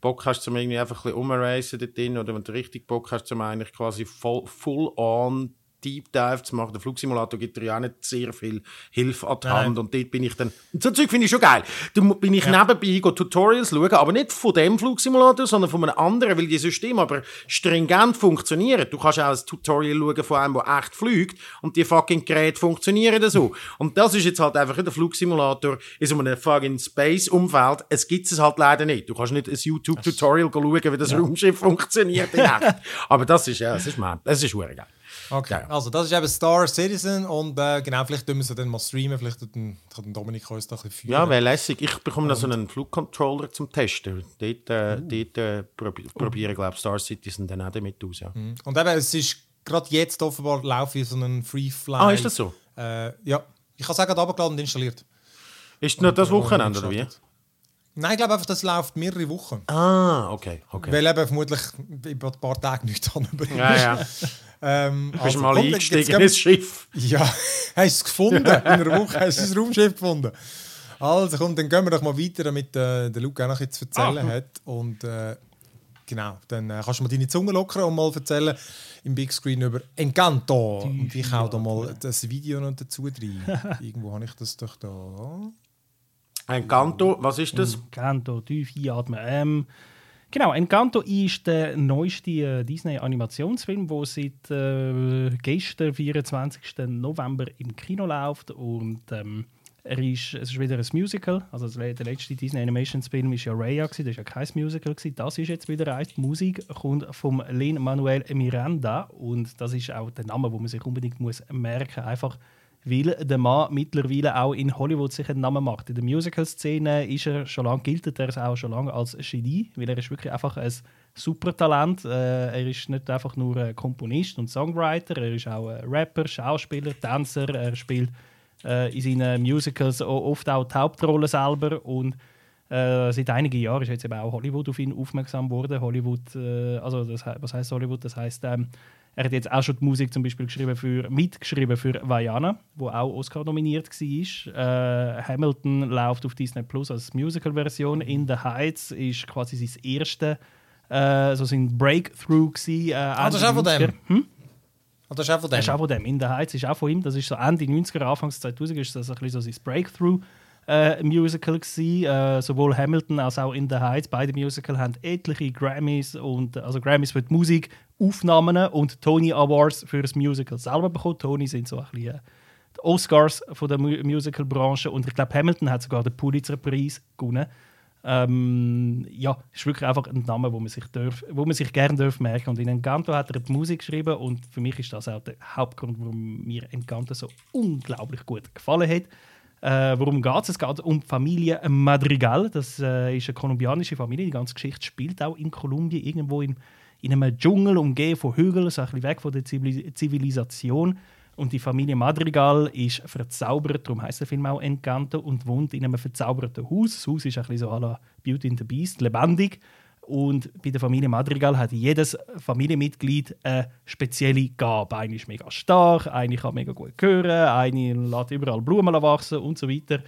Bock hast zum irgendwie einfach ein bisschen umracen dort drin, oder wenn du richtig Bock hast zum eigentlich quasi voll, full on Deep Dive zu machen. Der Flugsimulator gibt dir ja auch nicht sehr viel Hilfe an die Hand. Nein. Und dort bin ich dann. Und so Zeug finde ich schon geil. Da bin ich ja. nebenbei Tutorials schauen, aber nicht von dem Flugsimulator, sondern von einem anderen, weil die Systeme aber stringent funktionieren. Du kannst auch ein Tutorial schauen von einem, der echt fliegt und die fucking Geräte funktionieren so. Und das ist jetzt halt einfach der Flugsimulator in so einem fucking Space-Umfeld. Es gibt es halt leider nicht. Du kannst nicht ein YouTube-Tutorial schauen, wie das ja. Raumschiff funktioniert in echt. aber das ist, ja, das ist, man, das ist geil. Okay, ja. also das ist eben Star Citizen und äh, genau, vielleicht tun wir es dann mal streamen, vielleicht kann Dominik uns da ein bisschen führen. Ja, wäre lässig. Ich bekomme noch so einen Flugcontroller zum Testen. Dort, äh, uh. dort äh, prob probiere ich, glaube Star Citizen dann auch damit aus. Ja. Mhm. Und eben, es ist gerade jetzt offenbar laufe ich so einen Free Fly. Ah, ist das so? Äh, ja, ich habe es auch gerade abgeladen und installiert. Ist nur das Wochenende oder wie? Nein, ich glaube einfach, das läuft mehrere Wochen. Ah, okay. okay. Weil eben vermutlich über ein paar Tage nichts über Ja, ja. Ähm, du bist also, mal eingestiegen ins Schiff. Ja, hast du es gefunden? In einer Woche hast du das Raumschiff gefunden. Also komm, dann gehen wir doch mal weiter, damit äh, der Luke auch noch etwas zu erzählen ah. hat. Und äh, genau, dann äh, kannst du mal deine Zunge lockern und mal erzählen im Big Screen über Encanto. Die und ich hau da mal das Video noch dazu rein. Irgendwo habe ich das doch da. Encanto, was ist das? Encanto, tief einatmen. Ähm, genau, Encanto ist der neueste äh, Disney-Animationsfilm, der seit äh, gestern, 24. November, im Kino läuft. Und ähm, er ist, es ist wieder ein Musical. Also der letzte Disney Animationsfilm war ja Raya, das war ja kein Musical. Das ist jetzt wieder eins. Die Musik kommt von Lin-Manuel Miranda. Und das ist auch der Name, den man sich unbedingt muss merken muss. Weil der Mann mittlerweile auch in Hollywood sich einen Namen macht. In der Musical-Szene ist er schon lange, gilt er auch schon lange als Genie, weil er ist wirklich einfach ein super Talent. Äh, er ist nicht einfach nur Komponist und Songwriter, er ist auch Rapper, Schauspieler, Tänzer. Er spielt äh, in seinen Musicals oft auch die Hauptrolle selber und äh, seit einigen Jahren ist jetzt eben auch Hollywood auf ihn aufmerksam geworden. Hollywood, äh, also das, was heißt Hollywood? Das heißt ähm, er hat jetzt auch schon die Musik zum Beispiel geschrieben für, mitgeschrieben für Vajana, wo auch Oscar nominiert war. Äh, Hamilton läuft auf Disney Plus als Musical-Version. In the Heights ist quasi sein erste, äh, so sein Breakthrough gewesen. Äh, ah, das ist auch von dem? Hm? Ah, das ist auch von dem? Das ist auch von dem. In the Heights ist auch von ihm. Das ist so Ende 90er, Anfangs 2000 ist das ein bisschen so sein Breakthrough äh, Musical gewesen. Äh, sowohl Hamilton als auch In the Heights. Beide Musical haben etliche Grammys und also Grammys für die Musik, Aufnahmen und Tony Awards für das Musical selber bekommen. Tony sind so ein bisschen äh, die Oscars von der Mu Musical-Branche und ich glaube Hamilton hat sogar den Pulitzer-Preis gewonnen. Ähm, ja, ist wirklich einfach ein Name, wo man sich, darf, wo man sich gerne darf merken. Und in Encanto hat er die Musik geschrieben und für mich ist das auch der Hauptgrund, warum mir Encanto so unglaublich gut gefallen hat. Äh, worum geht es? Es geht um die Familie Madrigal. Das äh, ist eine kolumbianische Familie. Die ganze Geschichte spielt auch in Kolumbien, irgendwo im, in einem Dschungel umgeben von Hügeln, so ein bisschen weg von der Zivilisation. Und die Familie Madrigal ist verzaubert, darum heißt der Film auch Encanto, und wohnt in einem verzauberten Haus. Das Haus ist ein bisschen so à la Beauty and the Beast, lebendig. Und bei der Familie Madrigal hat jedes Familienmitglied eine spezielle Gabe. Eine ist mega stark, eine kann mega gut hören, eine lässt überall Blumen wachsen und so weiter.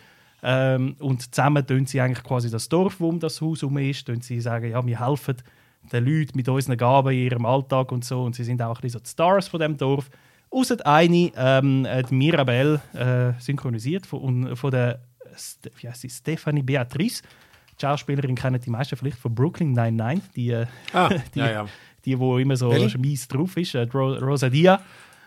Ähm, und zusammen tun sie eigentlich quasi das Dorf, wo um das Haus herum ist, tun sie sagen, ja, wir helfen den Leuten mit unseren Gaben in ihrem Alltag und so. Und sie sind auch ein bisschen so die Stars von dem Dorf. Außer eine, ähm, die Mirabelle, äh, synchronisiert von, von der wie heißt sie? Stephanie Beatrice. Die Schauspielerin kennen die meisten vielleicht von Brooklyn 99, die, äh, Ah, die, ja, ja. die, wo immer so Welche? mies drauf ist, äh, Ro Rosadia.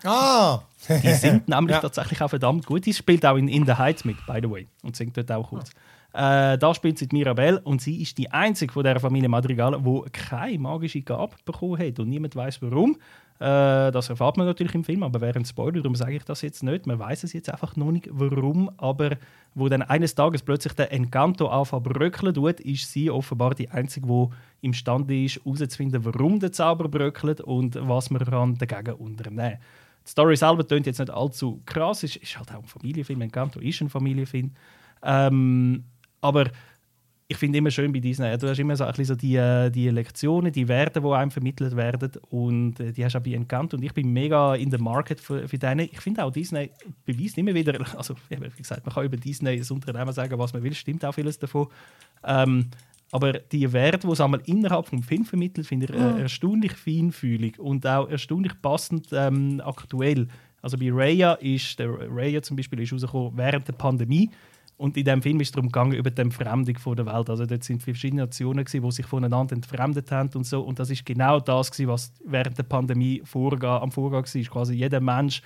Ah! Die singt nämlich Ja. tatsächlich auch verdammt gut. Die spielt auch in In the Heights mit, by the way, und singt dort auch kurz. Äh, da spielt sie Mirabelle und sie ist die einzige von der Familie Madrigal, die keine magische Gabe bekommen hat und niemand weiß warum. Äh, das erfahrt man natürlich im Film, aber während Spoiler, darum sage ich das jetzt nicht. Man weiß es jetzt einfach noch nicht, warum. Aber wo dann eines Tages plötzlich der Encanto anfängt bröckeln tut, ist sie offenbar die einzige, die imstande ist, herauszufinden, warum der Zauber bröckelt und was man dagegen unternehmen. Die Story selber klingt jetzt nicht allzu krass, ist, ist halt auch ein Familienfilm. Encanto ist ein Familienfilm. Ähm, aber ich finde immer schön bei Disney, du hast immer so, ein bisschen so die, äh, die Lektionen, die Werte, die einem vermittelt werden und äh, die hast du auch bei Encanto und ich bin mega in der Market für, für denen. Ich finde auch Disney beweist immer wieder, also wie gesagt, man kann über Disney das Unternehmen sagen, was man will, stimmt auch vieles davon. Ähm, aber die Werte, die es einmal innerhalb vom Film vermittelt, finde ich äh, erstaunlich feinfühlig und auch erstaunlich passend ähm, aktuell. Also bei Raya ist, der Raya zum Beispiel ist rausgekommen während der Pandemie und in dem Film ist es darum gegangen, über die Entfremdung von der Welt. Also dort sind verschiedene Nationen, die sich voneinander entfremdet haben und so. Und das ist genau das, was während der Pandemie am Vorgang war. Quasi jeder Mensch,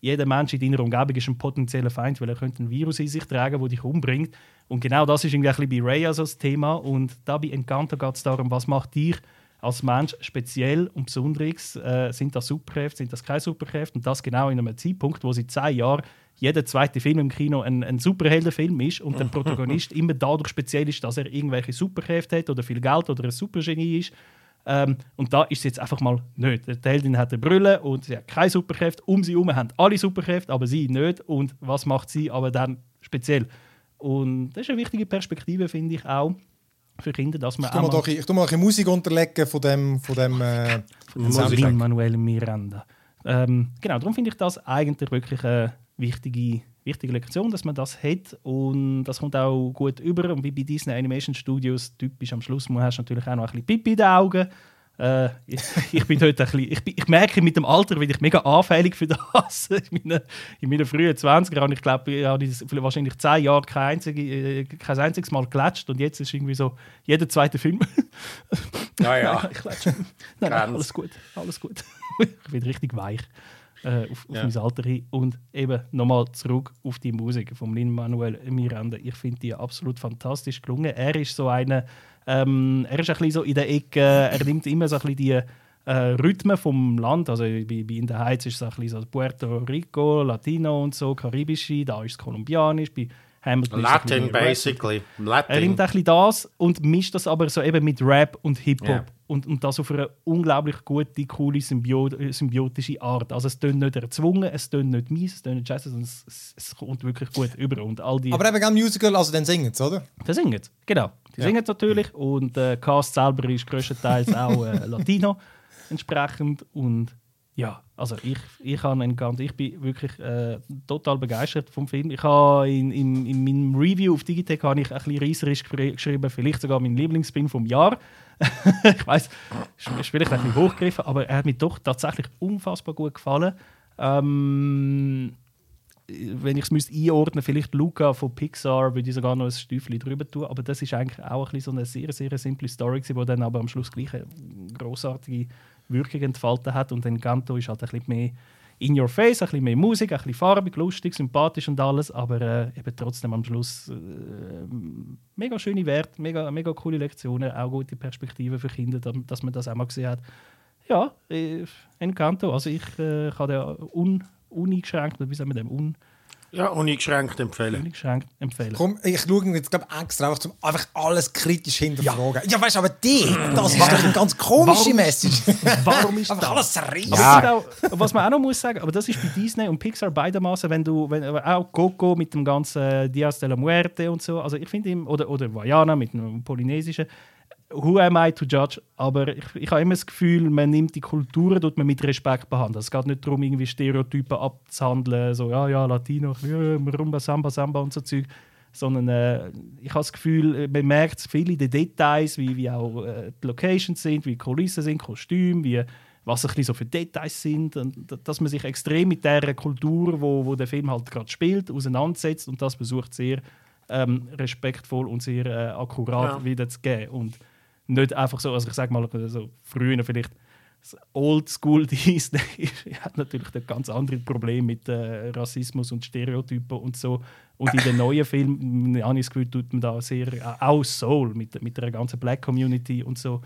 jeder Mensch in deiner Umgebung ist ein potenzieller Feind, weil er könnte ein Virus in sich tragen, der dich umbringt. Und genau das ist irgendwie ein bisschen bei Raya so das Thema. Und da bei Encanto geht es darum, was macht dich als Mensch speziell und besonderes? Äh, sind das Superkräfte, sind das keine Superkräfte? Und das genau in einem Zeitpunkt, wo seit zehn Jahren jeder zweite Film im Kino ein, ein Superheldenfilm ist und der Protagonist immer dadurch speziell ist, dass er irgendwelche Superkräfte hat oder viel Geld oder ein Supergenie ist. Ähm, und da ist es jetzt einfach mal nicht. Die Heldin hat eine Brille und sie hat keine Superkräfte. Um sie herum haben alle Superkräfte, aber sie nicht. Und was macht sie aber dann speziell? Und das ist eine wichtige Perspektive, finde ich auch für Kinder, dass man Ich tu mal, doch, ich tu mal ein Musik unterlegen von dem, von dem äh, Manuel Miranda. Ähm, genau, darum finde ich das eigentlich wirklich eine wichtige, wichtige Lektion, dass man das hat und das kommt auch gut über und wie bei Disney Animation Studios typisch am Schluss hast du natürlich auch noch ein bisschen Pipi in den Augen. Äh, ich, ich bin heute ein bisschen, ich, ich merke mit dem Alter, bin ich mega anfällig für das. In meinen, in meinen frühen 20er habe ich glaube ich, habe ich wahrscheinlich 10 Jahre kein, einzige, äh, kein einziges Mal gelatscht und jetzt ist irgendwie so jeder zweite Film. Ja, ja. Nein, ich klatsche. Nein, nein, alles gut, alles gut. ich bin richtig weich äh, auf, auf Ja. mein Alter hin. Und eben nochmal zurück auf die Musik von Lin-Manuel Miranda. Ich finde die absolut fantastisch gelungen. Er ist so eine, ähm, er ist ein bisschen so in der Ecke, er nimmt immer so ein bisschen die äh, Rhythmen vom Land, also bei, bei In der Heights ist es ein bisschen so Puerto Rico, Latino und so, karibische, da ist es kolumbianisch, bei Ein Latin, basically. Er nimmt Latin. ein bisschen das und mischt das aber so eben mit Rap und Hip-Hop. Ja. Und, und das auf eine unglaublich gute, coole, Symbiot äh, symbiotische Art. Also es tönt nicht erzwungen, es tönt nicht mies, es tönt nicht jazz, sondern es, es, es kommt wirklich gut über. Und all die... Aber eben gerne Musical, also dann singen sie, oder? Die singen, genau. Die Ja. singen natürlich und der Cast selber ist größtenteils auch äh, Latino entsprechend und ja, also ich, ich, einen ganz, ich bin wirklich äh, total begeistert vom Film. Ich habe in, in, in meinem Review auf Digitech habe ich ein bisschen reisserisch geschri- geschrieben, vielleicht sogar mein Lieblingsfilm vom Jahr. ich weiß, ist, vielleicht ein bisschen hochgegriffen, aber er hat mir doch tatsächlich unfassbar gut gefallen. Ähm, wenn ich es müsste einordnen, vielleicht Luca von Pixar, würde ich sogar noch ein Stüfchen drüber tun. Aber das ist eigentlich auch ein bisschen so eine sehr, sehr simple Story, die dann aber am Schluss gleich eine großartige Wirkung entfalten hat. Und Encanto ist halt ein bisschen mehr in your face, ein bisschen mehr Musik, ein bisschen farbig, lustig, sympathisch und alles, aber äh, eben trotzdem am Schluss äh, mega schöne Werte, mega, mega coole Lektionen, auch gute Perspektiven für Kinder, da- dass man das auch mal gesehen hat. Ja, äh, Encanto, also ich äh, kann den un, uneingeschränkt, wie sagen wir dem, un, Ja, uneingeschränkt empfehlen. Uneingeschränkt empfehlen. Komm, ich schaue ihn jetzt glaub, extra einfach, um einfach alles kritisch hinterfragen. Ja, weißt du, aber die, das ist doch eine ganz komische Warum- Message. Warum ist einfach das? alles zerrissen. Gibt auch, was man auch noch muss sagen, aber das ist bei Disney und Pixar beidermaßen, wenn du, wenn, aber auch Coco mit dem ganzen äh, Dias de la Muerte und so, also ich finde ihm, oder, oder Vajana mit dem polynesischen, who am I to judge? Aber ich, ich habe immer das Gefühl, man nimmt die Kulturen tut man mit Respekt behandeln. Es geht nicht darum, irgendwie Stereotypen abzuhandeln, so ja, ja, Latino, ja, Rumba, Samba, Samba und so Zeug. Sondern äh, ich habe das Gefühl, äh, man merkt viel in den Details, wie, wie auch äh, die Locations sind, wie die Kulissen sind, Kostüme, wie, was ein bisschen so für Details sind. Und dass man sich extrem mit der Kultur, wo, wo der Film halt gerade spielt, auseinandersetzt und das versucht sehr ähm, respektvoll und sehr äh, akkurat Ja. wiederzugeben. Und nicht einfach so, also ich sage mal, so früher vielleicht Oldschool Disney hat natürlich ein ganz andere Probleme mit äh, Rassismus und Stereotypen und so. Und in den neuen Filmen, habe ich das Gefühl, tut man da sehr, äh, auch Soul mit, mit der ganzen Black Community und so,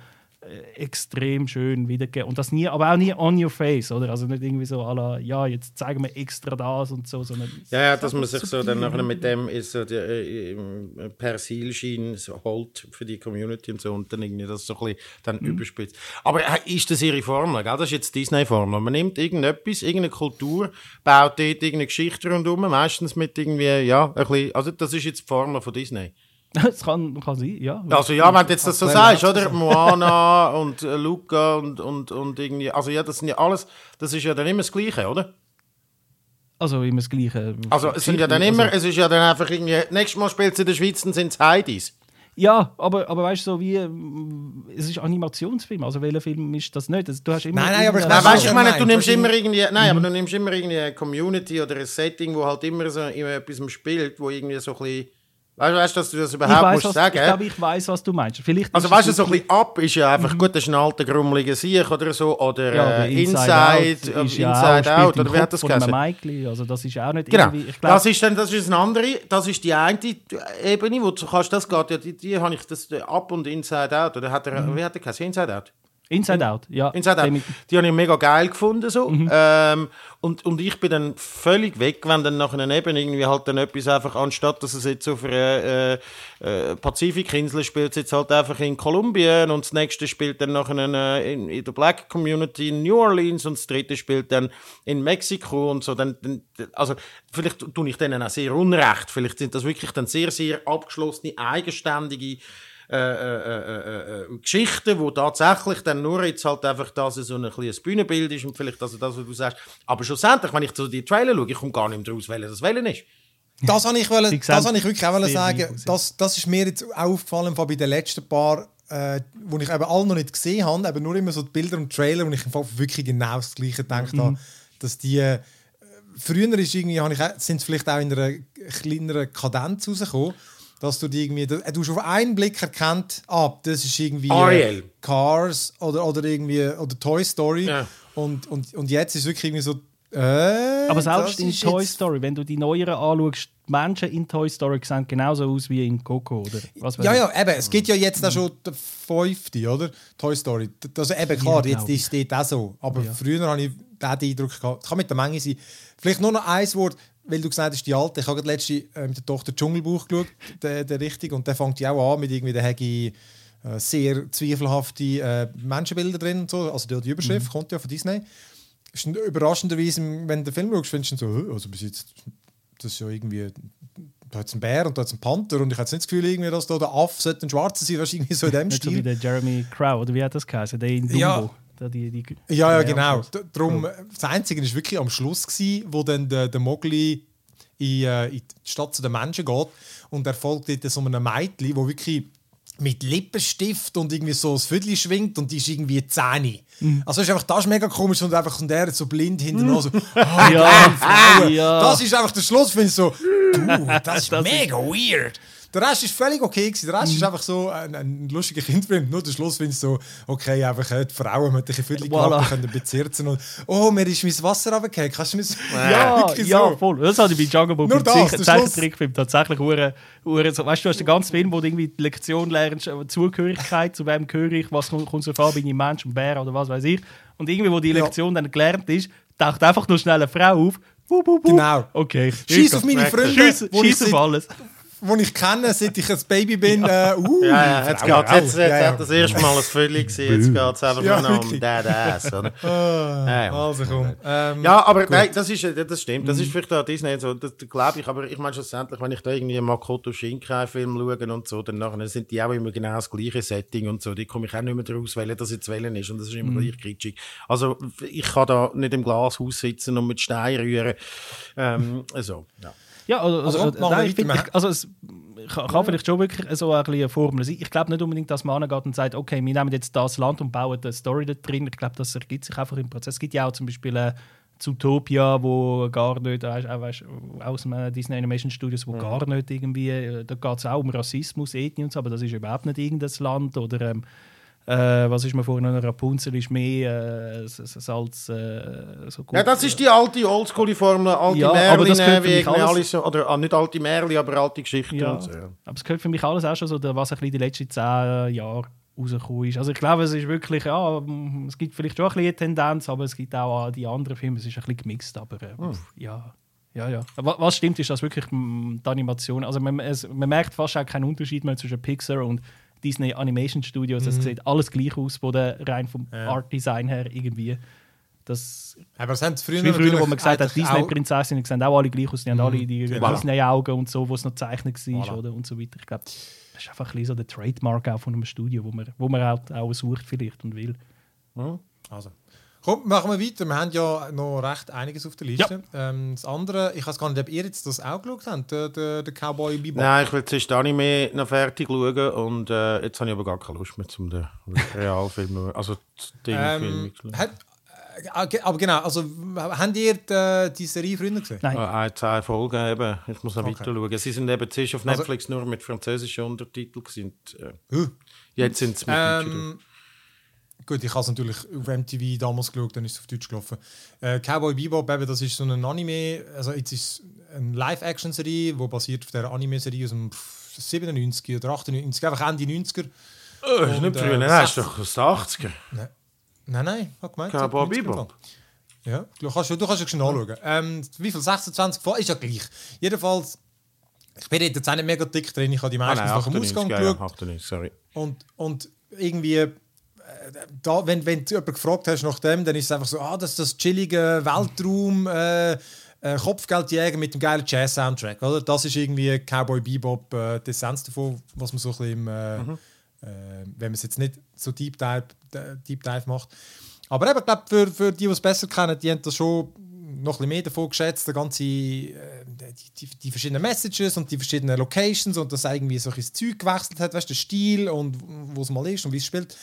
extrem schön wiedergegeben. Und das nie, aber auch nie on your face, oder? Also nicht irgendwie so, la, ja, jetzt zeigen wir extra das und so, sondern Ja, ja, dass man sich so dann nachher mit dem ist so der äh, äh, Persilschein so holt für die Community und so und dann irgendwie das so ein bisschen dann überspitzt. Aber äh, ist das ihre Formel? Gell? Das ist jetzt die Disney-Formel. Man nimmt irgendetwas, irgendeine Kultur, baut dort irgendeine Geschichte rundherum, meistens mit irgendwie, ja, ein bisschen, also das ist jetzt die Formel von Disney. das kann, kann sein, ja. Also ja, wenn du jetzt das so sagst, oder? Moana und äh, Luca und, und, und irgendwie, also ja, das sind ja alles, das ist ja dann immer das Gleiche, oder? Also immer das Gleiche. Also es sind ja dann immer, es ist ja dann einfach irgendwie, nächstes Mal spielt es in der Schweiz, dann sind es Heidis. Ja, aber, aber weißt du, so wie. Es ist Animationsfilm, also welcher Film ist das nicht? Also, du hast immer Nein, nein, aber ich Nein, weißt ich meine, du nimmst immer irgendwie, nein, aber du nimmst immer irgendwie eine Community oder ein Setting, wo halt immer so immer etwas spielt, wo irgendwie so ein bisschen, weißt du, weißt, du, dass du das ich überhaupt weiß, musst was, sagen. Ich glaube, ich weiß, was du meinst. Vielleicht Also weißt du, so ein bisschen ab ist ja einfach gut, das ist ein alter grummeliger Sieg oder so, oder Ja, äh, Inside, Inside, Out, äh, ja Inside auch, Out, oder wie hat das geheißen? Also das ist auch nicht Genau, irgendwie... Ich glaub, das ist dann das ist eine andere, das ist die eine Ebene, wo du kannst, das geht ja, die, die habe ich das äh, Up und Inside Out, oder hat er, wie hat er geheißen, Inside Out? Inside Out, ja. Inside Out. Die habe ich mega geil gefunden. So. Mhm. Ähm, und, und ich bin dann völlig weg, wenn dann nachher eben irgendwie halt dann etwas einfach, anstatt dass es jetzt auf einer äh, äh, Pazifikinsel spielt, es jetzt halt einfach in Kolumbien und das nächste spielt dann nachher äh, in, in der Black Community in New Orleans und das dritte spielt dann in Mexiko und so. Dann, dann, also vielleicht tue ich denen auch sehr unrecht. Vielleicht sind das wirklich dann sehr, sehr abgeschlossene, eigenständige äh, äh, äh, äh, Geschichten, wo tatsächlich dann nur jetzt halt einfach das so ein kleines Bühnenbild ist und vielleicht also das, was du sagst. Aber schlussendlich, wenn ich so die Trailer schaue, ich komme gar nicht mehr draus, welches das Wellen ist. Das habe ich, wollen, das habe ich wirklich auch sagen. Das, das ist mir jetzt auch aufgefallen bei den letzten paar, äh, wo ich eben alle noch nicht gesehen habe, eben nur immer so die Bilder und Trailer, wo ich wirklich genau das Gleiche gedacht Mhm. habe, dass die äh, früher ist irgendwie, habe ich sind sie vielleicht auch in einer kleineren Kadenz rausgekommen, dass du die irgendwie, du hast auf einen Blick erkannt, ah, das ist irgendwie äh, Ariel. Cars oder, oder irgendwie oder Toy Story Ja. und, und, und jetzt ist es wirklich irgendwie so, äh, aber selbst das in Toy jetzt- Story, wenn du die neueren anschaust, die Menschen in Toy Story sehen genauso aus wie in Coco, oder? Was Ja, ja, eben. Es gibt ja jetzt auch schon der fünfte, oder? Toy Story. Das, eben klar, Ja, jetzt ist es dort auch so. Aber früher habe ich den Eindruck gehabt. Es kann mit der Menge sein. Vielleicht nur noch ein Wort, weil du gesagt hast, die alte. Ich habe gerade letzte äh, mit der Tochter Dschungelbuch geschaut, der, der richtig. Und der fängt ja auch an mit irgendwie, der Hagi äh, sehr zweifelhafte äh, Menschenbilder drin und so. Also die, die Überschrift kommt ja von Disney. Ist überraschenderweise, wenn du den Film schaust, findest du so, «Hä, also bis jetzt, das ist ja irgendwie da hat es einen Bär und da hat es einen Panther und ich habe jetzt nicht das Gefühl, irgendwie, dass da der Affe sollte ein Schwarzer sein, das ist irgendwie so in dem Nicht so wie Stil. der Jeremy Crow, oder wie hat das geheißen? Der in Dumbo. Ja. Der, die, die, Ja, ja, genau. Darum, das Einzige war wirklich am Schluss, gewesen, wo dann der, der Mogli in, äh, in die Stadt zu den Menschen geht und er folgt dort so einem Mädchen, wo wirklich mit Lippenstift und irgendwie so das Viertel schwingt und die ist irgendwie 10. Mhm. Also ist einfach, das ist mega komisch und einfach und der so blind hinten so, oh, Ja, Frauen. ja. Das ist einfach der Schluss, finde ich so, das ist Das mega weird. Der Rest ist völlig okay gewesen. Der Rest Mhm. ist einfach so ein, ein lustiger Kindfilm. Nur der Schluss finde ich so, okay, einfach äh, die Frauen mit ein Viertel Voilà. können bezirzen und oh, mir ist mein Wasser runtergefallen. Kannst du mir das... Ja, ja, so. voll. Das hatte ich bei Jungle Book Nur das. Zeichentrickfilm tatsächlich hure, hure so. Weißt du, du hast den ganzen Film, wo du irgendwie die Lektion lernst, äh, Zugehörigkeit, zu wem gehöre ich, was kommt so vor, bin ich Mensch, ein Bär oder was weiß ich. Und irgendwie, wo die Ja. Lektion dann gelernt ist, taucht einfach nur schnell eine Frau auf, Wup, wup, wup. Genau. Okay. Schieß auf meine Freunde, Schieß, auf alles. Wo ich kenne, seit ich ein Baby bin. Äh, uh, Ja, ja, jetzt geht's, jetzt, jetzt Ja, ja. hat das erste Mal ein Viertel gesehen, jetzt geht es einfach Ja, nur noch um. Dead Ass, oder? Ja, ja. Also komm. Ähm, Ja, aber nein, das, ist, äh, das stimmt. Das ist vielleicht auch Disney so. Das, glaube ich. Aber ich meine schlussendlich, wenn ich da irgendwie einen Makoto Shinkai-Film schaue und so, dann nachher sind die auch immer genau das gleiche Setting und so. Die komme ich auch nicht mehr daraus, welcher das jetzt wählen ist. Und das ist immer gleich kitschig. Also ich kann da nicht im Glashaus sitzen und mit Stein rühren. Ähm, so, ja. Ja, also, Also, also, nein, ich weiter. find, ich, also es kann, kann vielleicht schon wirklich so ein eine Formel sein. Ich glaube nicht unbedingt, dass man angeht und sagt, okay, wir nehmen jetzt das Land und bauen eine Story da drin. Ich glaube, das ergibt sich einfach im Prozess. Es gibt ja auch zum Beispiel äh, Zootopia, wo gar nicht, weißt, auch, weißt, aus dem äh, Disney Animation Studios, wo gar nicht irgendwie, äh, da geht es auch um Rassismus, Ethnie und so, aber das ist überhaupt nicht irgendein Land oder ähm, äh, was ist mir vorhin noch Rapunzel ist mehr äh, s- s- als äh, so gut. ja, das ist die alte Oldschool-Formel, alte Ja, Märchen, irgendwie alles- oder ah, nicht alte Märchen, aber alte Geschichten Ja. so. Ja. Aber es gehört für mich alles auch schon so, was ein bisschen die letzten zehn Jahre rausgekommen ist. Also ich glaube, es ist wirklich, ja, mm, es gibt vielleicht schon ein bisschen eine Tendenz, aber es gibt auch die anderen Filme, es ist ein bisschen gemixt, aber äh, Hm. ja. Ja, ja. Wa- Was stimmt, ist, dass wirklich mm, die Animation, also man, es, man merkt fast auch keinen Unterschied mehr zwischen Pixar und Disney Animation Studios. Mhm. Es sieht alles gleich aus, von der, rein vom Art Design her irgendwie. Das aber es haben früher wie früher, wo man gesagt hat, Disney-Prinzessinnen sehen auch alle gleich aus, die haben alle die genau. Disney-Augen und so, wo es noch gezeichnet war Voilà. oder, und so weiter. Ich glaube, das ist einfach ein bisschen so der Trademark auch von einem Studio, wo man, wo man halt auch sucht vielleicht und will. Also. Komm, machen wir weiter. Wir haben ja noch recht einiges auf der Liste. Ähm, das andere, ich weiß gar nicht, ob ihr jetzt das auch geschaut habt, der, der, der Cowboy Bebop. Nein, ich will zuerst Anime noch fertig schauen und äh, jetzt habe ich aber gar keine Lust mehr zum den Realfilm, also den Film. Ähm, hat, äh, okay, aber genau, also habt ihr die, die Serie früher gesehen? Nein. Äh, ein, zwei Folgen eben. Ich muss noch Okay. weiter schauen. Sie sind eben zuerst auf Also- Netflix nur mit französischen Untertiteln Äh, Huh. jetzt sind sie mit Deutschen Ähm, gut, ich habe es natürlich auf MTV damals geschaut, dann ist es auf Deutsch gelaufen. Äh, Cowboy Bebop, eben, das ist so ein Anime, also jetzt ist es eine Live-Action-Serie, die basiert auf der Anime-Serie aus dem 97 oder 98, einfach Ende 90er. Oh, ist Und, nicht äh, früher, nein, sechs- ist doch aus den 80er. Nein, nein, ich habe gemeint. Cowboy 90er Bebop. Ja, du kannst, du kannst schon nachschauen. Ähm, wie viel? 26 Folgen? Ist ja gleich. Jedenfalls, ich bin jetzt auch nicht mega dick drin, ich habe die Ah, meistens nein, nach dem 98, Ausgang ja, ja, geschaut. 98, sorry. Und, und irgendwie, äh, da, wenn, wenn du jemanden gefragt hast nach dem, dann ist es einfach so, ah, das ist das chillige Weltraum, äh, äh, Kopfgeldjäger mit dem geilen Jazz-Soundtrack, oder? Das ist irgendwie Cowboy Bebop, äh, die Essenz davon, was man so ein bisschen, im, äh, Mhm. äh, wenn man es jetzt nicht so Deep Dive, Deep Dive macht. Aber eben, ich glaube, für, für die, die es besser kennen, die haben das schon noch ein bisschen mehr davon geschätzt, der ganze, äh, die, die, die verschiedenen Messages und die verschiedenen Locations und dass irgendwie so ein Zeug gewechselt hat, weißt du, der Stil und wo es mal ist und wie es spielt.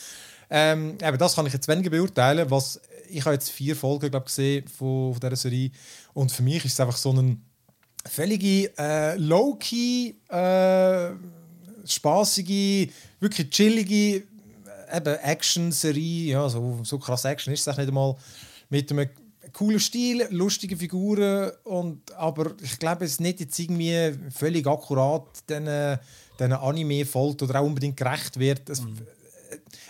Ähm, eben, das kann ich jetzt weniger beurteilen. Was, ich habe jetzt vier Folgen glaub, gesehen von, von dieser Serie und für mich ist es einfach so ein völlige äh, low-key, äh, spaßige, wirklich chillige äh, eben Action-Serie. Ja, so, so krass Action ist es nicht einmal. Mit einem coolen Stil, lustige Figuren und aber ich glaube, es ist nicht jetzt irgendwie völlig akkurat den, den Anime-Folgt oder auch unbedingt gerecht wird. Es,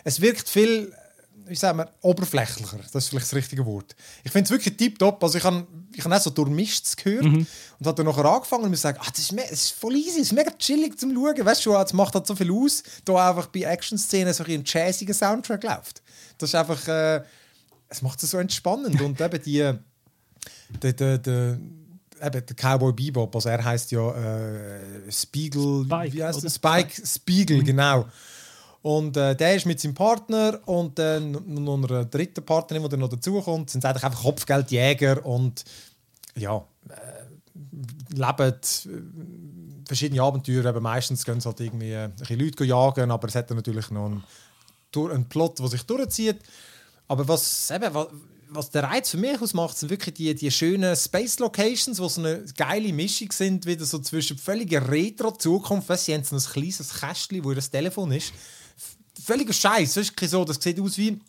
es wirkt viel, wie sagen wir, oberflächlicher. Das ist vielleicht das richtige Wort. Ich finde es wirklich tiptop. Also ich habe ich hab auch so durchmischtes gehört und habe dann nachher angefangen und mir gesagt, ah, das, ist das ist voll easy, das ist mega chillig zum Schauen. Weißt du, es macht halt so viel aus, da einfach bei Action-Szenen so ein jazziger Soundtrack läuft. Das ist einfach, äh, es macht es so entspannend und eben die, der, der, der, eben der Cowboy Bebop, also er heißt ja äh, Spiegel, Spike, wie heißt? Spike Spiegel, genau. Und äh, der ist mit seinem Partner und dann noch einer dritten Partnerin, die noch dazukommt, sind eigentlich einfach Kopfgeldjäger und ja, äh, leben äh, verschiedene Abenteuer. Eben meistens gehen sie halt irgendwie äh, ein Leute jagen, aber es hat natürlich noch einen, einen Plot, der sich durchzieht. Aber was, eben, was, was der Reiz für mich ausmacht, sind wirklich die, die schönen Space Locations, die so eine geile Mischung sind, wieder so zwischen völliger Retro-Zukunft. Sie haben so ein kleines Kästchen, wo ihr Telefon ist. Völliger Scheiß. Das, ist so, das sieht aus wie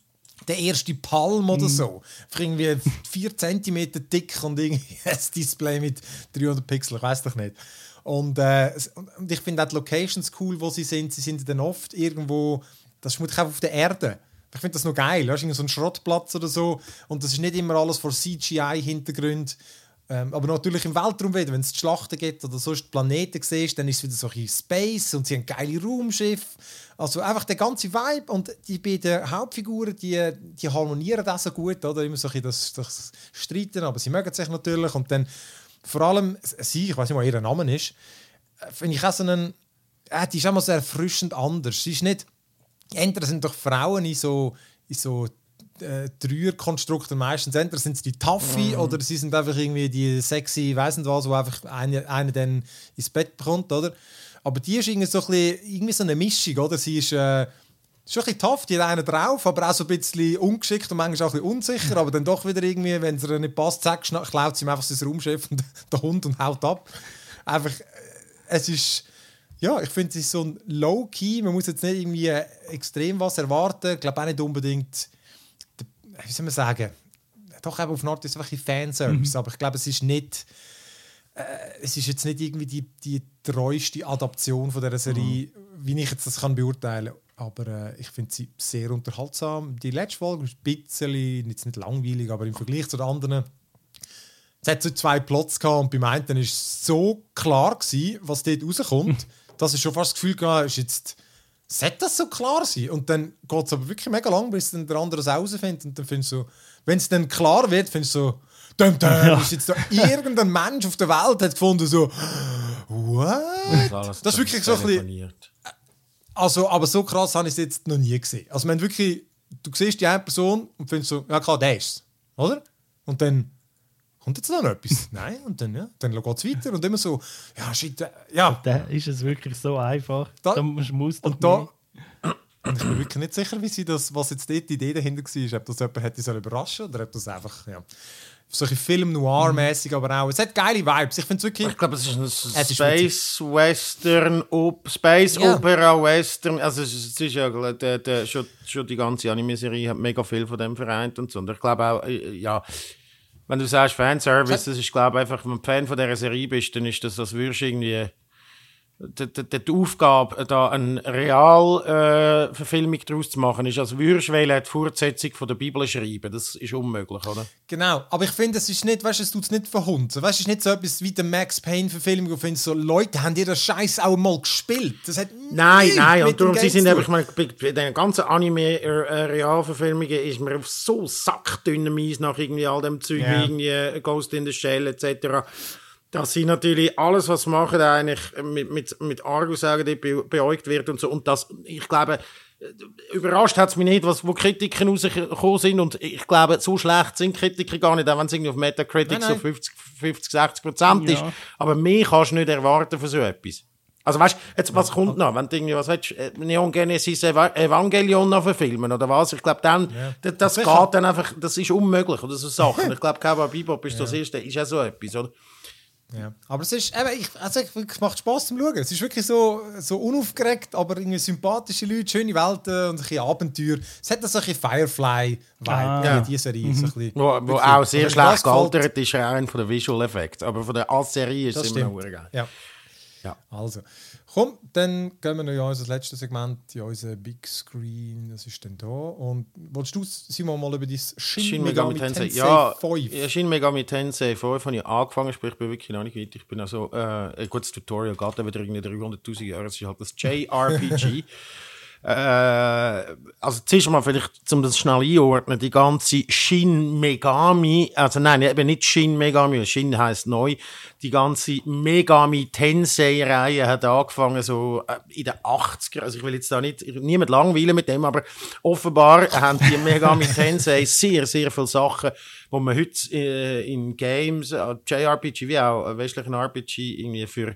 der erste Palm oder so. Einfach irgendwie 4 cm dick und irgendwie ein Display mit 300 Pixel, ich weiß doch nicht. Und, äh, und ich finde auch die Locations cool, wo sie sind. Sie sind dann oft irgendwo, das ist auf der Erde. Ich finde das noch geil. Weißt, so ein Schrottplatz oder so. Und das ist nicht immer alles vor CGI-Hintergrund. Ähm, aber natürlich im Weltraum wieder, wenn es Schlachten gibt oder sonst Planeten siehst, dann ist es wieder so ein Space und sie haben geile Raumschiff. Also einfach der ganze Vibe und die beiden Hauptfiguren, die, die harmonieren das so gut, oder? Immer so ein das, das Streiten, aber sie mögen sich natürlich und dann vor allem sie, ich weiß nicht, was ihr Name ist, äh, finde ich auch so einen, äh, die ist immer sehr erfrischend anders. Sie ist nicht, entweder sind doch Frauen in so, in so äh, Dreierkonstrukte meistens. Entweder sind es die Taffy mhm. oder sie sind einfach irgendwie die sexy, weiß nicht was, wo einfach eine, eine dann ins Bett bekommt, oder? Aber die ist irgendwie so, ein bisschen, irgendwie so eine Mischung, oder? Sie ist, äh, ist ein bisschen tough, die hat einen drauf, aber auch so ein bisschen ungeschickt und manchmal auch ein bisschen unsicher, aber dann doch wieder irgendwie, wenn es ihr nicht passt, zack, klaut sie ihm einfach sein Raumschiff und der Hund und haut ab. Einfach, äh, es ist ja, ich finde, es ist so ein Low-Key. Man muss jetzt nicht irgendwie extrem was erwarten. Ich glaube auch nicht unbedingt wie soll man sagen, doch eben auf Art ist einfach ein Fanservice, mhm. aber ich glaube, es ist nicht, äh, es ist jetzt nicht irgendwie die, die treueste Adaption von dieser Serie, mhm. wie ich jetzt das kann beurteilen aber äh, ich finde sie sehr unterhaltsam. Die letzte Folge ist ein bisschen, jetzt nicht langweilig, aber im Vergleich zu den anderen, es hat so zwei Plots gehabt und beim einen war es so klar gewesen, was dort rauskommt, dass ich schon fast das Gefühl hatte, ist jetzt sollte das so klar sein? Und dann geht es aber wirklich mega lang, bis dann der andere es herausfindet. Und dann findest du, wenn es dann klar wird, findest du so, dum, dum, ja. ist jetzt da irgendein Mensch auf der Welt hat gefunden, so, what? Das, das ist wirklich so ein bisschen. Also, aber so krass habe ich es jetzt noch nie gesehen. Also, wenn wirklich, du siehst die eine Person und findest so, ja klar, der ist es. Oder? Und dann kommt jetzt noch etwas? Nein, und dann, ja, dann geht es weiter und immer so, ja, shit, äh, ja. Da ist es wirklich so einfach. Da, da musst und da, und ich bin wirklich nicht sicher, wie sie das, was jetzt dort die Idee dahinter war, ob das jemand hätte soll überraschen oder ob das einfach, ja, solche Film Noir-mäßig, aber auch. Es hat geile Vibes. Ich finde wirklich. Ich glaube, es ist ein Space Western, Op Space ja. Opera Western. Also es ist, es ja der, der, schon, schon die ganze Anime-Serie hat mega viel von dem vereint und so. Und ich glaube auch, äh, ja wenn du sagst Fanservice, das ist, glaube ich, einfach, wenn du Fan von dieser Serie bist, dann ist das, das würdest irgendwie die, die, die Aufgabe, da eine Realverfilmung äh, daraus zu machen, ist, als würdest du die Fortsetzung von der Bibel schreiben. Das ist unmöglich, oder? Genau, aber ich finde, es ist nicht, weißt du, es tut es nicht verhunzen. Weißt du, es ist nicht so etwas wie der Max Payne-Verfilmung, wo du findest, so, Leute, haben ihr das Scheiß auch mal gespielt? Das hat nein, nein, und darum, sie sind einfach, bei, bei den ganzen Anime-Realverfilmungen äh, ist man auf so sackdünnem Eis nach irgendwie all dem Zeug, yeah. irgendwie Ghost in the Shell etc., dass sie natürlich alles, was sie machen, eigentlich mit, mit, mit Argusaugen be beäugt wird und so. Und das, ich glaube, überrascht hat es mich nicht, was, wo Kritiken rausgekommen sind. Und ich glaube, so schlecht sind Kritiker gar nicht, auch wenn es irgendwie auf Metacritic nein, nein. so 50, 50 60 Prozent ja. ist. Aber mehr kannst du nicht erwarten für so etwas. Also weißt jetzt, was kommt noch? Wenn du irgendwie, was willst äh, Neon Genesis Evangelion noch verfilmen oder was? Ich glaube, dann, ja. das, das geht dann einfach, das ist unmöglich oder so Sachen. ich glaube, Cowboy Bebop ist ja. das erste, ist ja so etwas, oder? Ja. Aber es ist, eben, ich, also es macht Spaß zum Schauen. Es ist wirklich so, so unaufgeregt, aber irgendwie sympathische Leute, schöne Welten und ein bisschen Abenteuer. Es hat so ein bisschen Firefly-Vibe, ah. ja. diese Serie. Mhm. So ein bisschen, wo, wo auch sehr schlecht gealtert ist, rein von den Visual Effects. Aber von der als Serie ist es immer noch geil. Ja. ja. Also. Komm, dann gehen wir noch in unser letztes Segment, in unser Big Screen. Das ist dann da. Und wolltest du, Simon, mal über dein Shin, Shin Megami, Megami Tensei, Tensei ja, 5? Ja, Shin Megami Tensei 5 habe ich angefangen, sprich, ich bin wirklich noch nicht weit. Ich bin also, äh, ein gutes Tutorial geht wieder irgendwie 300'000 Jahre. Es ist halt das JRPG. Äh, also zuerst mal vielleicht, um das schnell einordnen, die ganze Shin Megami, also nein, eben nicht Shin Megami, Shin heißt neu, die ganze Megami Tensei-Reihe hat angefangen so äh, in den 80er, also ich will jetzt da nicht, niemand langweilen mit dem, aber offenbar haben die Megami Tensei sehr, sehr viele Sachen, wo man heute äh, in Games, äh, JRPG wie auch westlichen RPG irgendwie für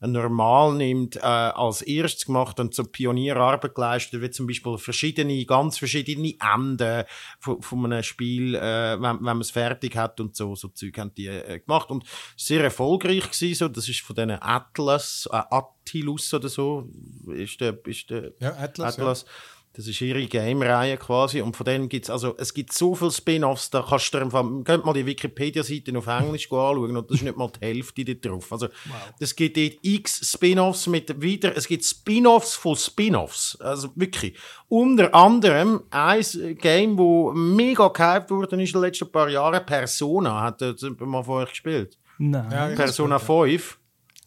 normal nimmt, äh, als erstes gemacht und so Pionierarbeit geleistet, wie zum Beispiel verschiedene, ganz verschiedene Enden von, von einem Spiel, äh, wenn, wenn man es fertig hat und so, so Zeug haben die äh, gemacht und sehr erfolgreich gewesen, so, das ist von diesen Atlas, äh, Attilus oder so, ist der, ist der ja, Atlas, Atlas. Ja Das ist ihre Game-Reihe quasi. Und von denen gibt es, also, es gibt so viele Spin-offs, da kannst du dir einfach, könnt mal die Wikipedia-Seite auf Englisch anschauen und das ist nicht mal die Hälfte da drauf. Also, es gibt dort x Spin-offs mit wieder, es gibt Spin-offs von Spin-offs. Also, wirklich. Unter anderem ein Game, wo mega gehypt wurde ist in den letzten paar Jahren, Persona, hat das mal von euch gespielt. Nein. Ja, Persona hab's gehört, 5.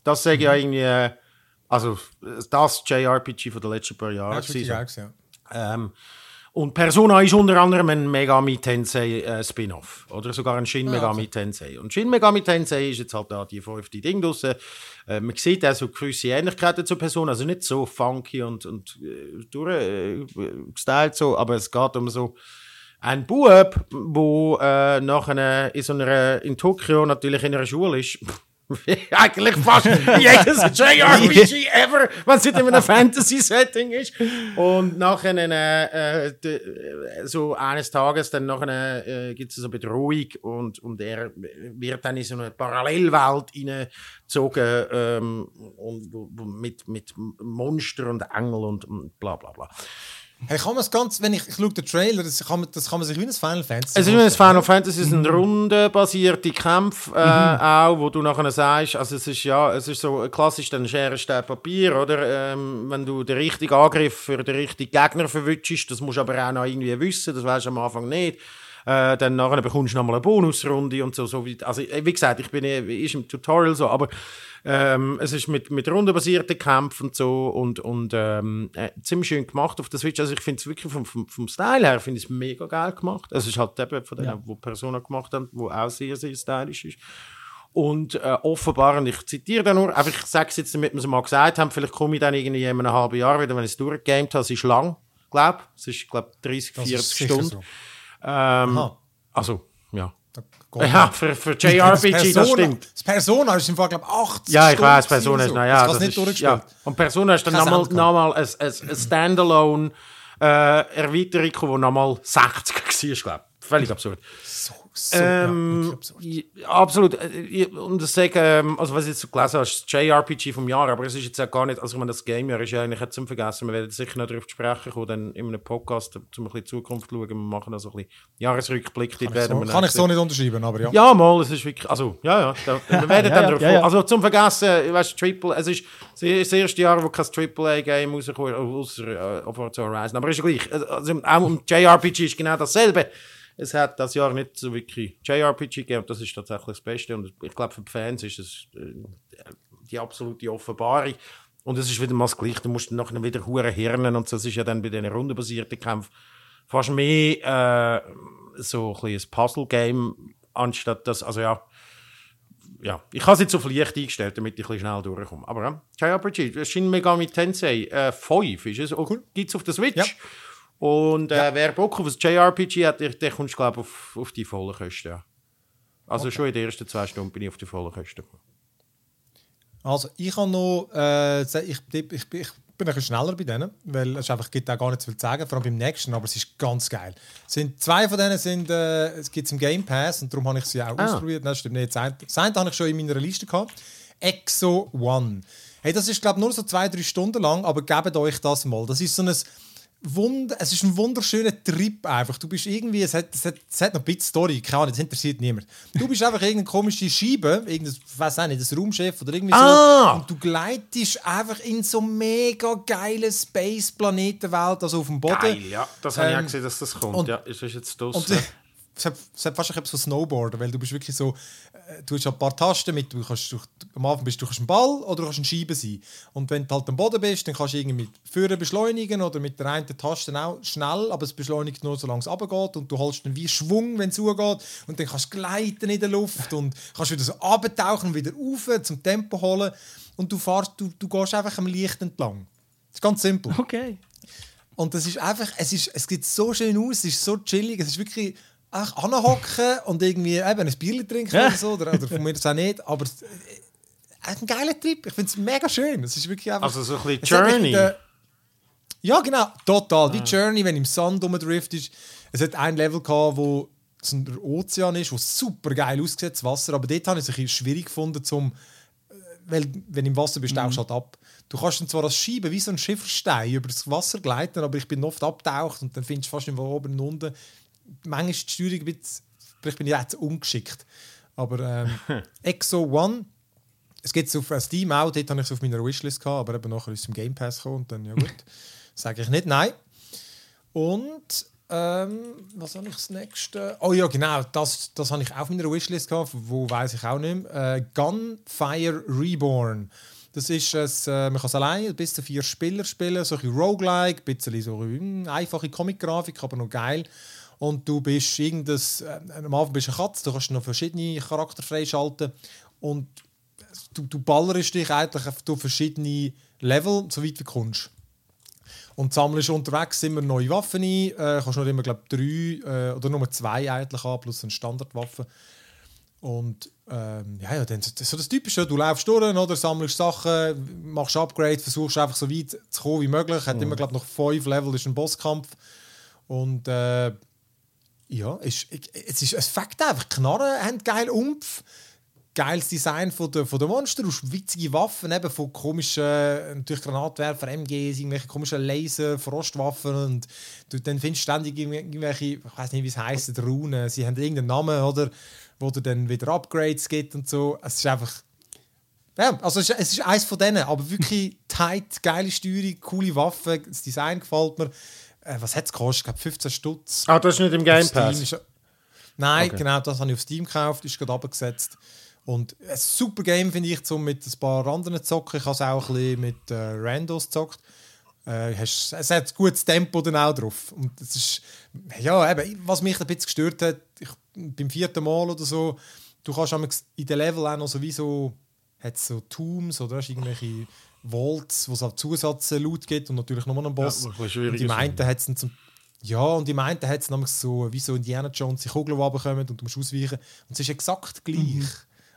Das sage ich ja irgendwie, äh, also, das JRPG von den letzten paar Jahren. ja. Das so. ähm, und Persona ist unter anderem ein Megami Tensei äh, Spin-off. Oder sogar ein Shin Megami Tensei. Und Shin Megami Tensei ist jetzt halt da die fünfte Ding draussen. Äh, man sieht also gewisse Ähnlichkeiten zur Person. Also nicht so funky und, und äh, durchgestylt so, aber es geht um so ein Bub, wo äh, nachher in so einer, in Tokio natürlich in einer Schule ist. Eigentlich fast jedes JRPG ever, wenn es nicht in einem Fantasy-Setting ist. Und nachher, äh, äh, äh, so eines Tages, dann nachher äh, gibt es so Bedrohung und, und er wird dann in so eine Parallelwelt hineingezogen ähm, und, mit, mit Monster und Engel und, und bla bla bla. Hey, kann man das ganz, wenn ich, ich schaue den Trailer, das kann man, das kann man sich wie ein Final Fantasy Es ist wie ein Final Fantasy, es sind rundenbasierte Kämpfe äh, auch, wo du nachher sagst, also es ist ja, es ist so klassisch dann Schere, Stein, Papier, oder? Ähm, wenn du den richtigen Angriff für den richtigen Gegner verwünschst, das musst du aber auch noch irgendwie wissen, das weißt du am Anfang nicht. Äh, dann nachher bekommst du nochmal eine Bonusrunde und so. so wie, also, äh, wie gesagt, ich bin eh- ist im Tutorial so, aber ähm, es ist mit, mit rundenbasierten Kämpfen und so und, und ähm, äh, ziemlich schön gemacht auf der Switch. Also ich finde es wirklich vom, vom, vom Style her finde ich es mega geil gemacht. Es ist halt eben von denen, Ja. wo Persona gemacht haben, wo auch sehr, sehr stylisch ist. Und äh, offenbar, und ich zitiere da nur, einfach ich sage es jetzt, damit wir es mal gesagt haben, vielleicht komme ich dann irgendwie in einem halben Jahr wieder, wenn ich es durchgegamed habe. Es ist lang, glaube Es ist, glaube 30, Das 40 ist sicher Stunden. so. Ähm, also, ja. Geht Ja, für, für Das JRPG, das Persona- stimmt. Das Persona ist im Fall, glaube ich, 80 Ja, ich Stunden weiß, Persona ist, so. na Das das nicht ist, durchgespielt. ja. Und Persona ist dann nochmal noch ein, ein, ein Standalone äh, Erweiterung, die nochmal 60 war, glaube ich. Völlig absurd. So, so, Ähm, ja, absurd. absolut. Äh, Und das sage, ähm, also was ich jetzt so gelesen das JRPG vom Jahr, aber es ist jetzt auch gar nicht, also ich meine, das Game-Jahr ist ja eigentlich zum Vergessen, wir werden sicher noch darauf sprechen kommen, dann in einem Podcast, um ein bisschen Zukunft zu schauen, wir machen also ein bisschen Jahresrückblick. Kann ich werden so- Kann ich so nicht unterschreiben, aber ja. ja, mal, es ist wirklich, also, ja, ja, da, wir werden Ja, dann ja, drauf ja. Also zum Vergessen, weißt du, Triple, es ist das das erste Jahr, wo kein AAA-Game rauskommt, außer äh, Forza Horizon, aber ist ja gleich. Also, auch um JRPG ist genau dasselbe. Es hat das Jahr nicht so wirklich JRPG gegeben und das ist tatsächlich das Beste und ich glaube für die Fans ist es äh, die absolute Offenbarung. Und es ist wieder mal das Gleiche, du musst dann nachher wieder hure Hirnen und so, das ist ja dann bei diesen rundenbasierten Kämpfen fast mehr äh, so ein, bisschen ein Puzzle-Game, anstatt das, also ja, ja, ich habe es jetzt auf leicht eingestellt, damit ich ein schnell durchkomme. Aber ja, JRPG, Shin Megami Tensei äh, 5 ist es, cool. gibt es auf der Switch. Ja. Und äh, wer Bock auf ein JRPG hat, der, der kommst glaube auf, auf die vollen Kosten. Ja. Also schon in den ersten zwei Stunden bin ich auf die vollen Kosten gekommen. Also, ich habe noch, äh, ich, ich, ich, ich bin ein bisschen schneller bei denen, weil es einfach gibt auch gar nicht so viel zu sagen, vor allem beim nächsten, aber es ist ganz geil. Es sind, zwei von denen sind, äh, es gibt im Game Pass und darum habe ich sie auch Ah. ausprobiert. Nein, stimmt nicht. Das eine, das eine habe ich schon in meiner Liste gehabt. Exo One. Hey, das ist, glaube ich, nur so zwei, drei Stunden lang, aber gebt euch das mal. Das ist so ein Wund es ist ein wunderschöner Trip einfach. Du bist irgendwie, es hat, es hat, es hat noch ein bisschen Story, keine Ahnung, das interessiert niemand. Du bist einfach irgendeine komische Scheibe, irgendein, ich weiß auch nicht, das Raumschiff oder irgendwie Ah! so. Und du gleitest einfach in so mega geile Space-Planetenwelt, also auf dem Boden. Geil, ja. Das habe ich auch Ähm, gesehen, dass das kommt. und- ja, ist das jetzt das? Und äh, es hat, es hat fast etwas von Snowboarden, weil du bist wirklich so, du hast ein paar Tasten mit, du kannst, du, am Anfang bist du kannst ein Ball oder du kannst eine Scheibe sein. Und wenn du halt am Boden bist, dann kannst du irgendwie mit Führen beschleunigen oder mit der einen Taste auch schnell, aber es beschleunigt nur, solange es runtergeht und du holst dann wie Schwung, wenn es zugeht und dann kannst du gleiten in der Luft und kannst wieder so abtauchen und wieder rauf zum Tempo holen und du fährst, du, du gehst einfach am Licht entlang. Das ist ganz simpel. Okay. Und das ist einfach, es, ist, es sieht so schön aus, es ist so chillig, es ist wirklich ach, anhocken und irgendwie eben ein Bier trinken oder so, oder, oder von mir das auch nicht, aber es- äh, ein geiler Trip, ich finde es mega schön, es ist wirklich einfach... Also so ein bisschen Journey. mit der- ja, genau, total, wie Journey, wenn du im Sand rumdrift ist. Es hat ein Level gehabt, wo es ein Ozean ist, wo super geil aussieht, das Wasser, aber dort habe ich es ein bisschen schwierig gefunden, zum weil wenn du im Wasser bist, tauchst du halt ab. Du kannst dann zwar als Scheibe wie so ein Schifferstein über das Wasser gleiten, aber ich bin oft abtaucht und dann findest du fast irgendwo oben und unten. Manchmal ist die Steuerung ein bisschen, vielleicht bin ich jetzt ungeschickt. Aber ähm, Exo One, es gibt es auf Steam auch, dort habe ich es auf meiner Wishlist gehabt, aber eben nachher ist es im Game Pass gekommen und dann, ja gut, sage ich nicht nein. Und ähm, was habe ich das nächste? Oh ja, genau, das, das habe ich auch auf meiner Wishlist gehabt, wo weiß ich auch nicht mehr. Äh, Gunfire Reborn. Das ist es, äh, man kann es alleine bis zu vier Spieler spielen, so ein Roguelike, ein bisschen so eine einfache Comic-Grafik, aber noch geil. Und du bist irgendein, äh, am Anfang bist du eine Katze, du kannst noch verschiedene Charakter freischalten und du, du ballerst dich eigentlich auf verschiedene Level, so weit wie du kommst. Und sammelst unterwegs immer neue Waffen ein. Äh, kannst noch immer, glaube drei äh, oder nur zwei eigentlich haben, plus eine Standardwaffe. Und ähm, ja, ja, dann so das Typische, du läufst durch, oder, sammelst Sachen, machst Upgrades, versuchst einfach so weit zu kommen wie möglich. Hat mhm. immer, glaube noch fünf Level, ist ein Bosskampf. Und äh, ja, ist, es ist, es fängt einfach, Knarren haben geil Umf geiles Design von der, von der Monster, witzige Waffen, eben von komischen natürlich Granatwerfer, MGs, irgendwelche komischen Laser, Frostwaffen und du dann findest ständig irgendwelche, ich weiß nicht, wie es heisst, Runen, sie haben irgendeinen Namen, oder, wo du dann wieder Upgrades gibt und so. Es ist einfach ja, also es ist, es ist eins von denen, aber wirklich tight, geile Steuerung, coole Waffen, das Design gefällt mir. Äh, was hat es gekostet? Ich glaube 15 Stutz. Ah, das ist nicht im Game Pass? Ist, nein, okay. genau, das habe ich auf Steam gekauft, ist gerade abgesetzt. Und ein super Game finde ich, um mit ein paar anderen zu zocken. Ich habe es auch ein bisschen mit äh, Randos gezockt. Äh, hast, es hat ein gutes Tempo dann auch drauf. Und das ist, ja, eben, was mich ein bisschen gestört hat, ich, beim vierten Mal oder so, du kannst in den Level auch noch sowieso, hat so Tombs oder hast irgendwelche Vaults, wo es auch Zusatz-Loot gibt und natürlich nochmal einen Boss. Ja, und die meinten, hat es zum ja, und die meinten, hat es so, wie so Indiana Jones, die Kugeln runterkommen und du musst ausweichen. Und es ist exakt gleich. Mhm.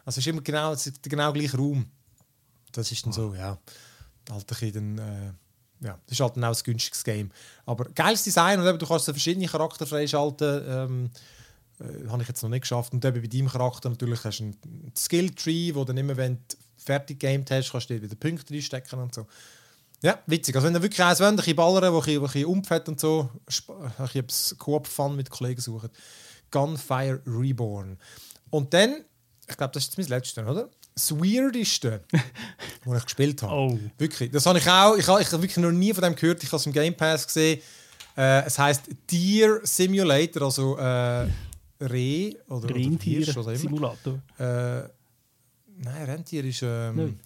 Also es ist immer genau, es ist der genau gleiche Raum. Das ist dann so, ja, halt ein äh, ja, das ist halt dann auch ein günstiges Game. Aber geiles Design und eben, du kannst so verschiedene Charakter freischalten. Ähm, äh, habe ich jetzt noch nicht geschafft. Und eben bei deinem Charakter natürlich hast du einen Skill-Tree, wo dann immer, wenn du fertig gamed hast, kannst du dir wieder Punkte reinstecken und so. Ja, witzig. Also wenn du wirklich eins wollt, ein bisschen ballern, wo ein bisschen Umfett und so, ein bisschen Coop-Fun mit Kollegen suchen. Gunfire Reborn. Und dann ich glaube, das ist mein letztes, oder? Das Weirdeste, was ich gespielt habe. Oh. Wirklich. Das habe ich auch. Ich habe, ich habe wirklich noch nie von dem gehört. Ich habe es im Game Pass gesehen. Äh, es heißt Deer Simulator, also äh, Reh oder, Rentier oder Simulator. Äh, nein, Rentier ist. Ähm, nein.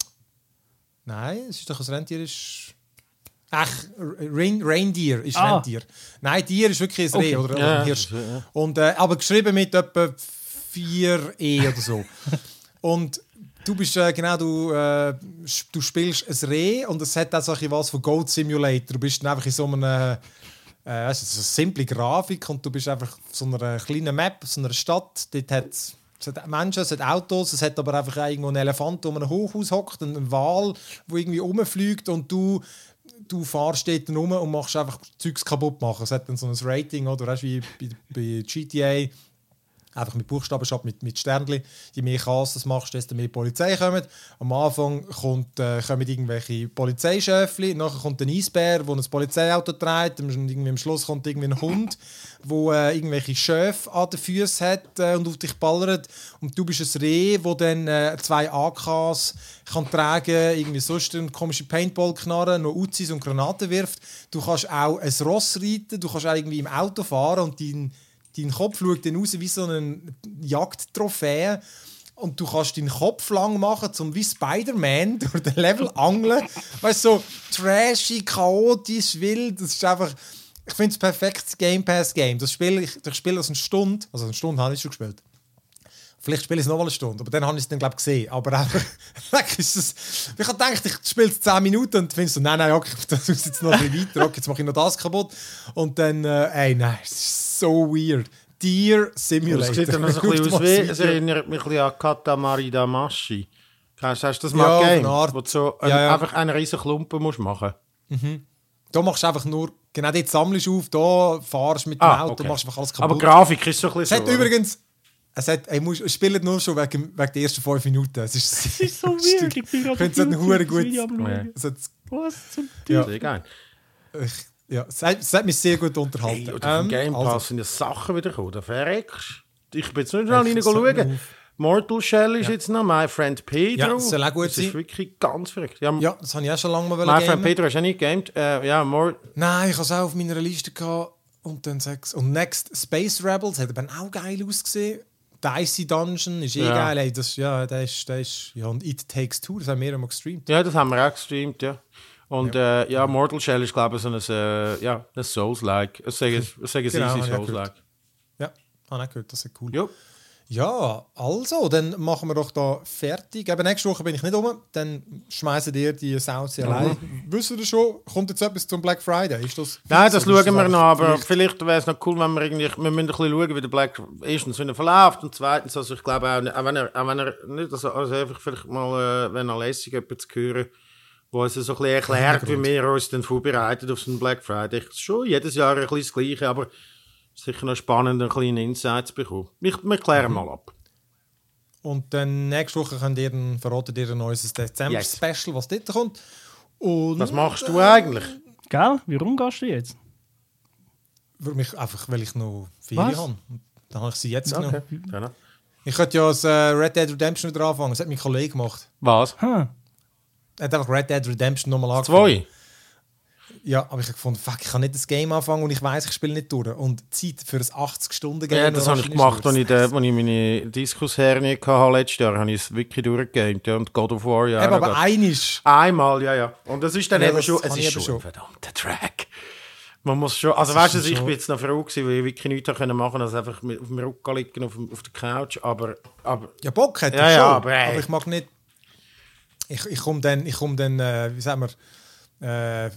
nein, es ist doch ein Rentier ist. Ach, Rain, Reindeer ist ah. Rentier. Nein, Tier ist wirklich ein Reh okay. oder, ja, ein Hirsch. Ja. Und, äh, aber geschrieben mit etwa 4E oder so. und du bist äh, genau, du, äh, du spielst ein Reh und es hat auch so was von Goat Simulator. Du bist dann einfach in so einer äh, so eine simple Grafik und du bist einfach auf so einer kleinen Map, so einer Stadt. Dort hat es hat Menschen, es hat Autos, es hat aber einfach irgendwo einen Elefant, der um ein Hochhaus hockt, einen Wal, der irgendwie rumfliegt und du du fahrst dort rum und machst einfach Zeugs kaputt machen. Es hat dann so ein Rating, oder? Weißt, wie bei, bei GTA einfach mit Buchstaben statt mit, mit Sternchen. Je mehr Chaos das machst, desto mehr Polizei kommt. Am Anfang kommt, äh, kommen irgendwelche Polizeischöfli, nachher kommt ein Eisbär, der ein Polizeiauto trägt, und irgendwie am Schluss kommt irgendwie ein Hund, der äh, irgendwelche Schöfe an den Füßen hat äh, und auf dich ballert. Und du bist ein Reh, wo dann äh, zwei AKs kann tragen, irgendwie sonst eine komische Paintball-Knarre, noch Uzis und Granaten wirft. Du kannst auch ein Ross reiten, du kannst auch irgendwie im Auto fahren und dein dein Kopf schaut dann aus wie so eine Jagdtrophäe. Und du kannst deinen Kopf lang machen, um wie Spider-Man durch den Level angeln. weißt du, so trashy, chaotisch, wild. Das ist einfach. Ich finde es perfektes Game Pass Game. Das Spiel, ich, ich spiele das eine Stunde, also eine Stunde habe ich schon gespielt. Vielleicht spiele ich es noch mal eine Stunde, aber dann habe ich es dann glaube gesehen. Aber einfach, ist das, ich habe gedacht, ich spiele es 10 Minuten und findest so, nein, nein, okay, das muss jetzt noch ein bisschen weiter, okay, jetzt mache ich noch das kapuut. Und dann, äh, ey, nein, es ist so weird. Deer Simulator. Das sieht dann so ein bisschen aus wie, es erinnert mich ein bisschen an Katamari Damashi. Hast du das mal ja, gegeben? Wo du so ein, ja, ja. einfach einen riesen Klumpen musst machen mhm. Da machst du einfach nur, genau dort sammelst du auf, da fahrst mit dem ah, Auto, okay. machst einfach alles kaputt. Aber Grafik ist so ein bisschen es so. Übrigens, Es hat, ey, muss, spielt nur schon wegen, wegen der ersten fünf Minuten. Es ist, Das ist so weird. Ich bin gerade es hure das gut- am. Schauen. es hat, Was zum ja, Sehr geil. ich, ja, es, hat, es hat mich sehr gut unterhalten. Hey, oder vom Game Pass also, sind ja Sachen wieder gekommen. Da verreckst Ich bin jetzt nicht Echt, schnell rein sag schauen. mir Mortal Shell ist jetzt noch, My Friend Pedro. Ja, das soll auch gut das ist sein. wirklich ganz verrückt. Ja, ja, das habe ich auch schon lange mal My Friend gamen. Pedro hast du auch nicht gegamed. Äh, ja, Mor Nein, ich habe es auch auf meiner Liste gehabt. Und dann sechs. Und Next Space Rebels hat aber auch geil ausgesehen. Dicey Dungeon ist eh Ja. geil. Ey, das, ja, der ist, der ist, ja, und It Takes Two, das haben wir einmal gestreamt. ja, das haben wir auch gestreamt, ja. Und ja, äh, ja Mortal Shell ist, glaube ich, so ein, äh, ja, ein Souls-like. Ich sage es ich sage es Genau, easy auch Souls-like. Ja, habe ich gehört, das ist cool. Ja. Ja, also, dann machen wir doch da fertig. Eben nächste Woche bin ich nicht um. Dann schmeißen dir die Sauce allein. Wisst ihr schon, kommt jetzt etwas zum Black Friday? Ist das Nein, das schauen wir noch, aber vielleicht- wäre es noch cool, wenn wir irgendwie, wir müssen ein bisschen schauen, wie der Black, erstens, wie er verläuft und zweitens, also ich glaube auch, auch wenn er, auch wenn er nicht, also, also einfach vielleicht mal, äh, wenn er lässig jemand zu hören, wo es so ein bisschen erklärt, wie wir uns dann vorbereiten auf so einen Black Friday. Ich, schon jedes Jahr ein bisschen das Gleiche, aber sicher noch spannend, einen kleinen Insight zu bekommen. Wir, wir klären mal ab. Und dann nächste Woche könnt ihr dann verraten ihr ein neues Dezember-Special, was dort kommt. Und Was machst du eigentlich? Gell? Warum gehst du jetzt? für mich einfach, weil ich noch Ferien Was? habe. Dann habe ich sie jetzt Okay. noch. Genau. Ich könnte ja das äh, Red Dead Redemption wieder anfangen. Das hat mein Kollege gemacht. Was? Hm. Hat einfach Red Dead Redemption nochmal angefangen. Zwei? Ja, aber ich habe gefunden, fuck, ich kann nicht das Game anfangen und ich weiß, ich spiele nicht durch. Und Zeit für ein 80-Stunden-Game. Ja, das habe ich gemacht, als ich, als ich meine Diskushernie hatte letztes Jahr. habe ich es wirklich durchgegamed. Ja, und God of War, ja. Eben, aber einisch. Einmal, ja, ja. Und das ist dann Ja, eben schon, es ist schon schon. ein verdammter Track. Man muss schon, also weißt du, ich bin jetzt noch froh gewesen, weil ich wirklich nichts machen konnte, als einfach auf dem Rücken liegen auf, auf der Couch, aber, aber Ja, Bock hätte Ja, ich ja, schon. aber ey. ich mag nicht. Ich, ich komme dann, ich komm dann äh, wie sagen wir, äh,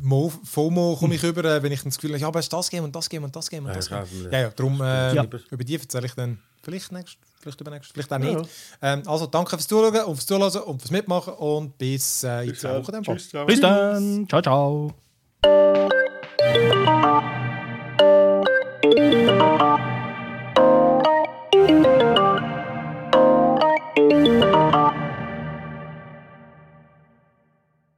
Mo, FOMO komme ich über, äh, wenn ich dann das Gefühl habe, ja, aber es ist das Game und das Game und das Game und Ja, das Game. Ja, ja, darum, äh, Ja. über die erzähle ich dann vielleicht nächst, vielleicht übernächst, vielleicht auch nicht. Ähm, also danke fürs Zuschauen und fürs Zuhören und fürs Mitmachen und bis äh, in zwei Wochen. dann. Bis dann. Ciao, ciao.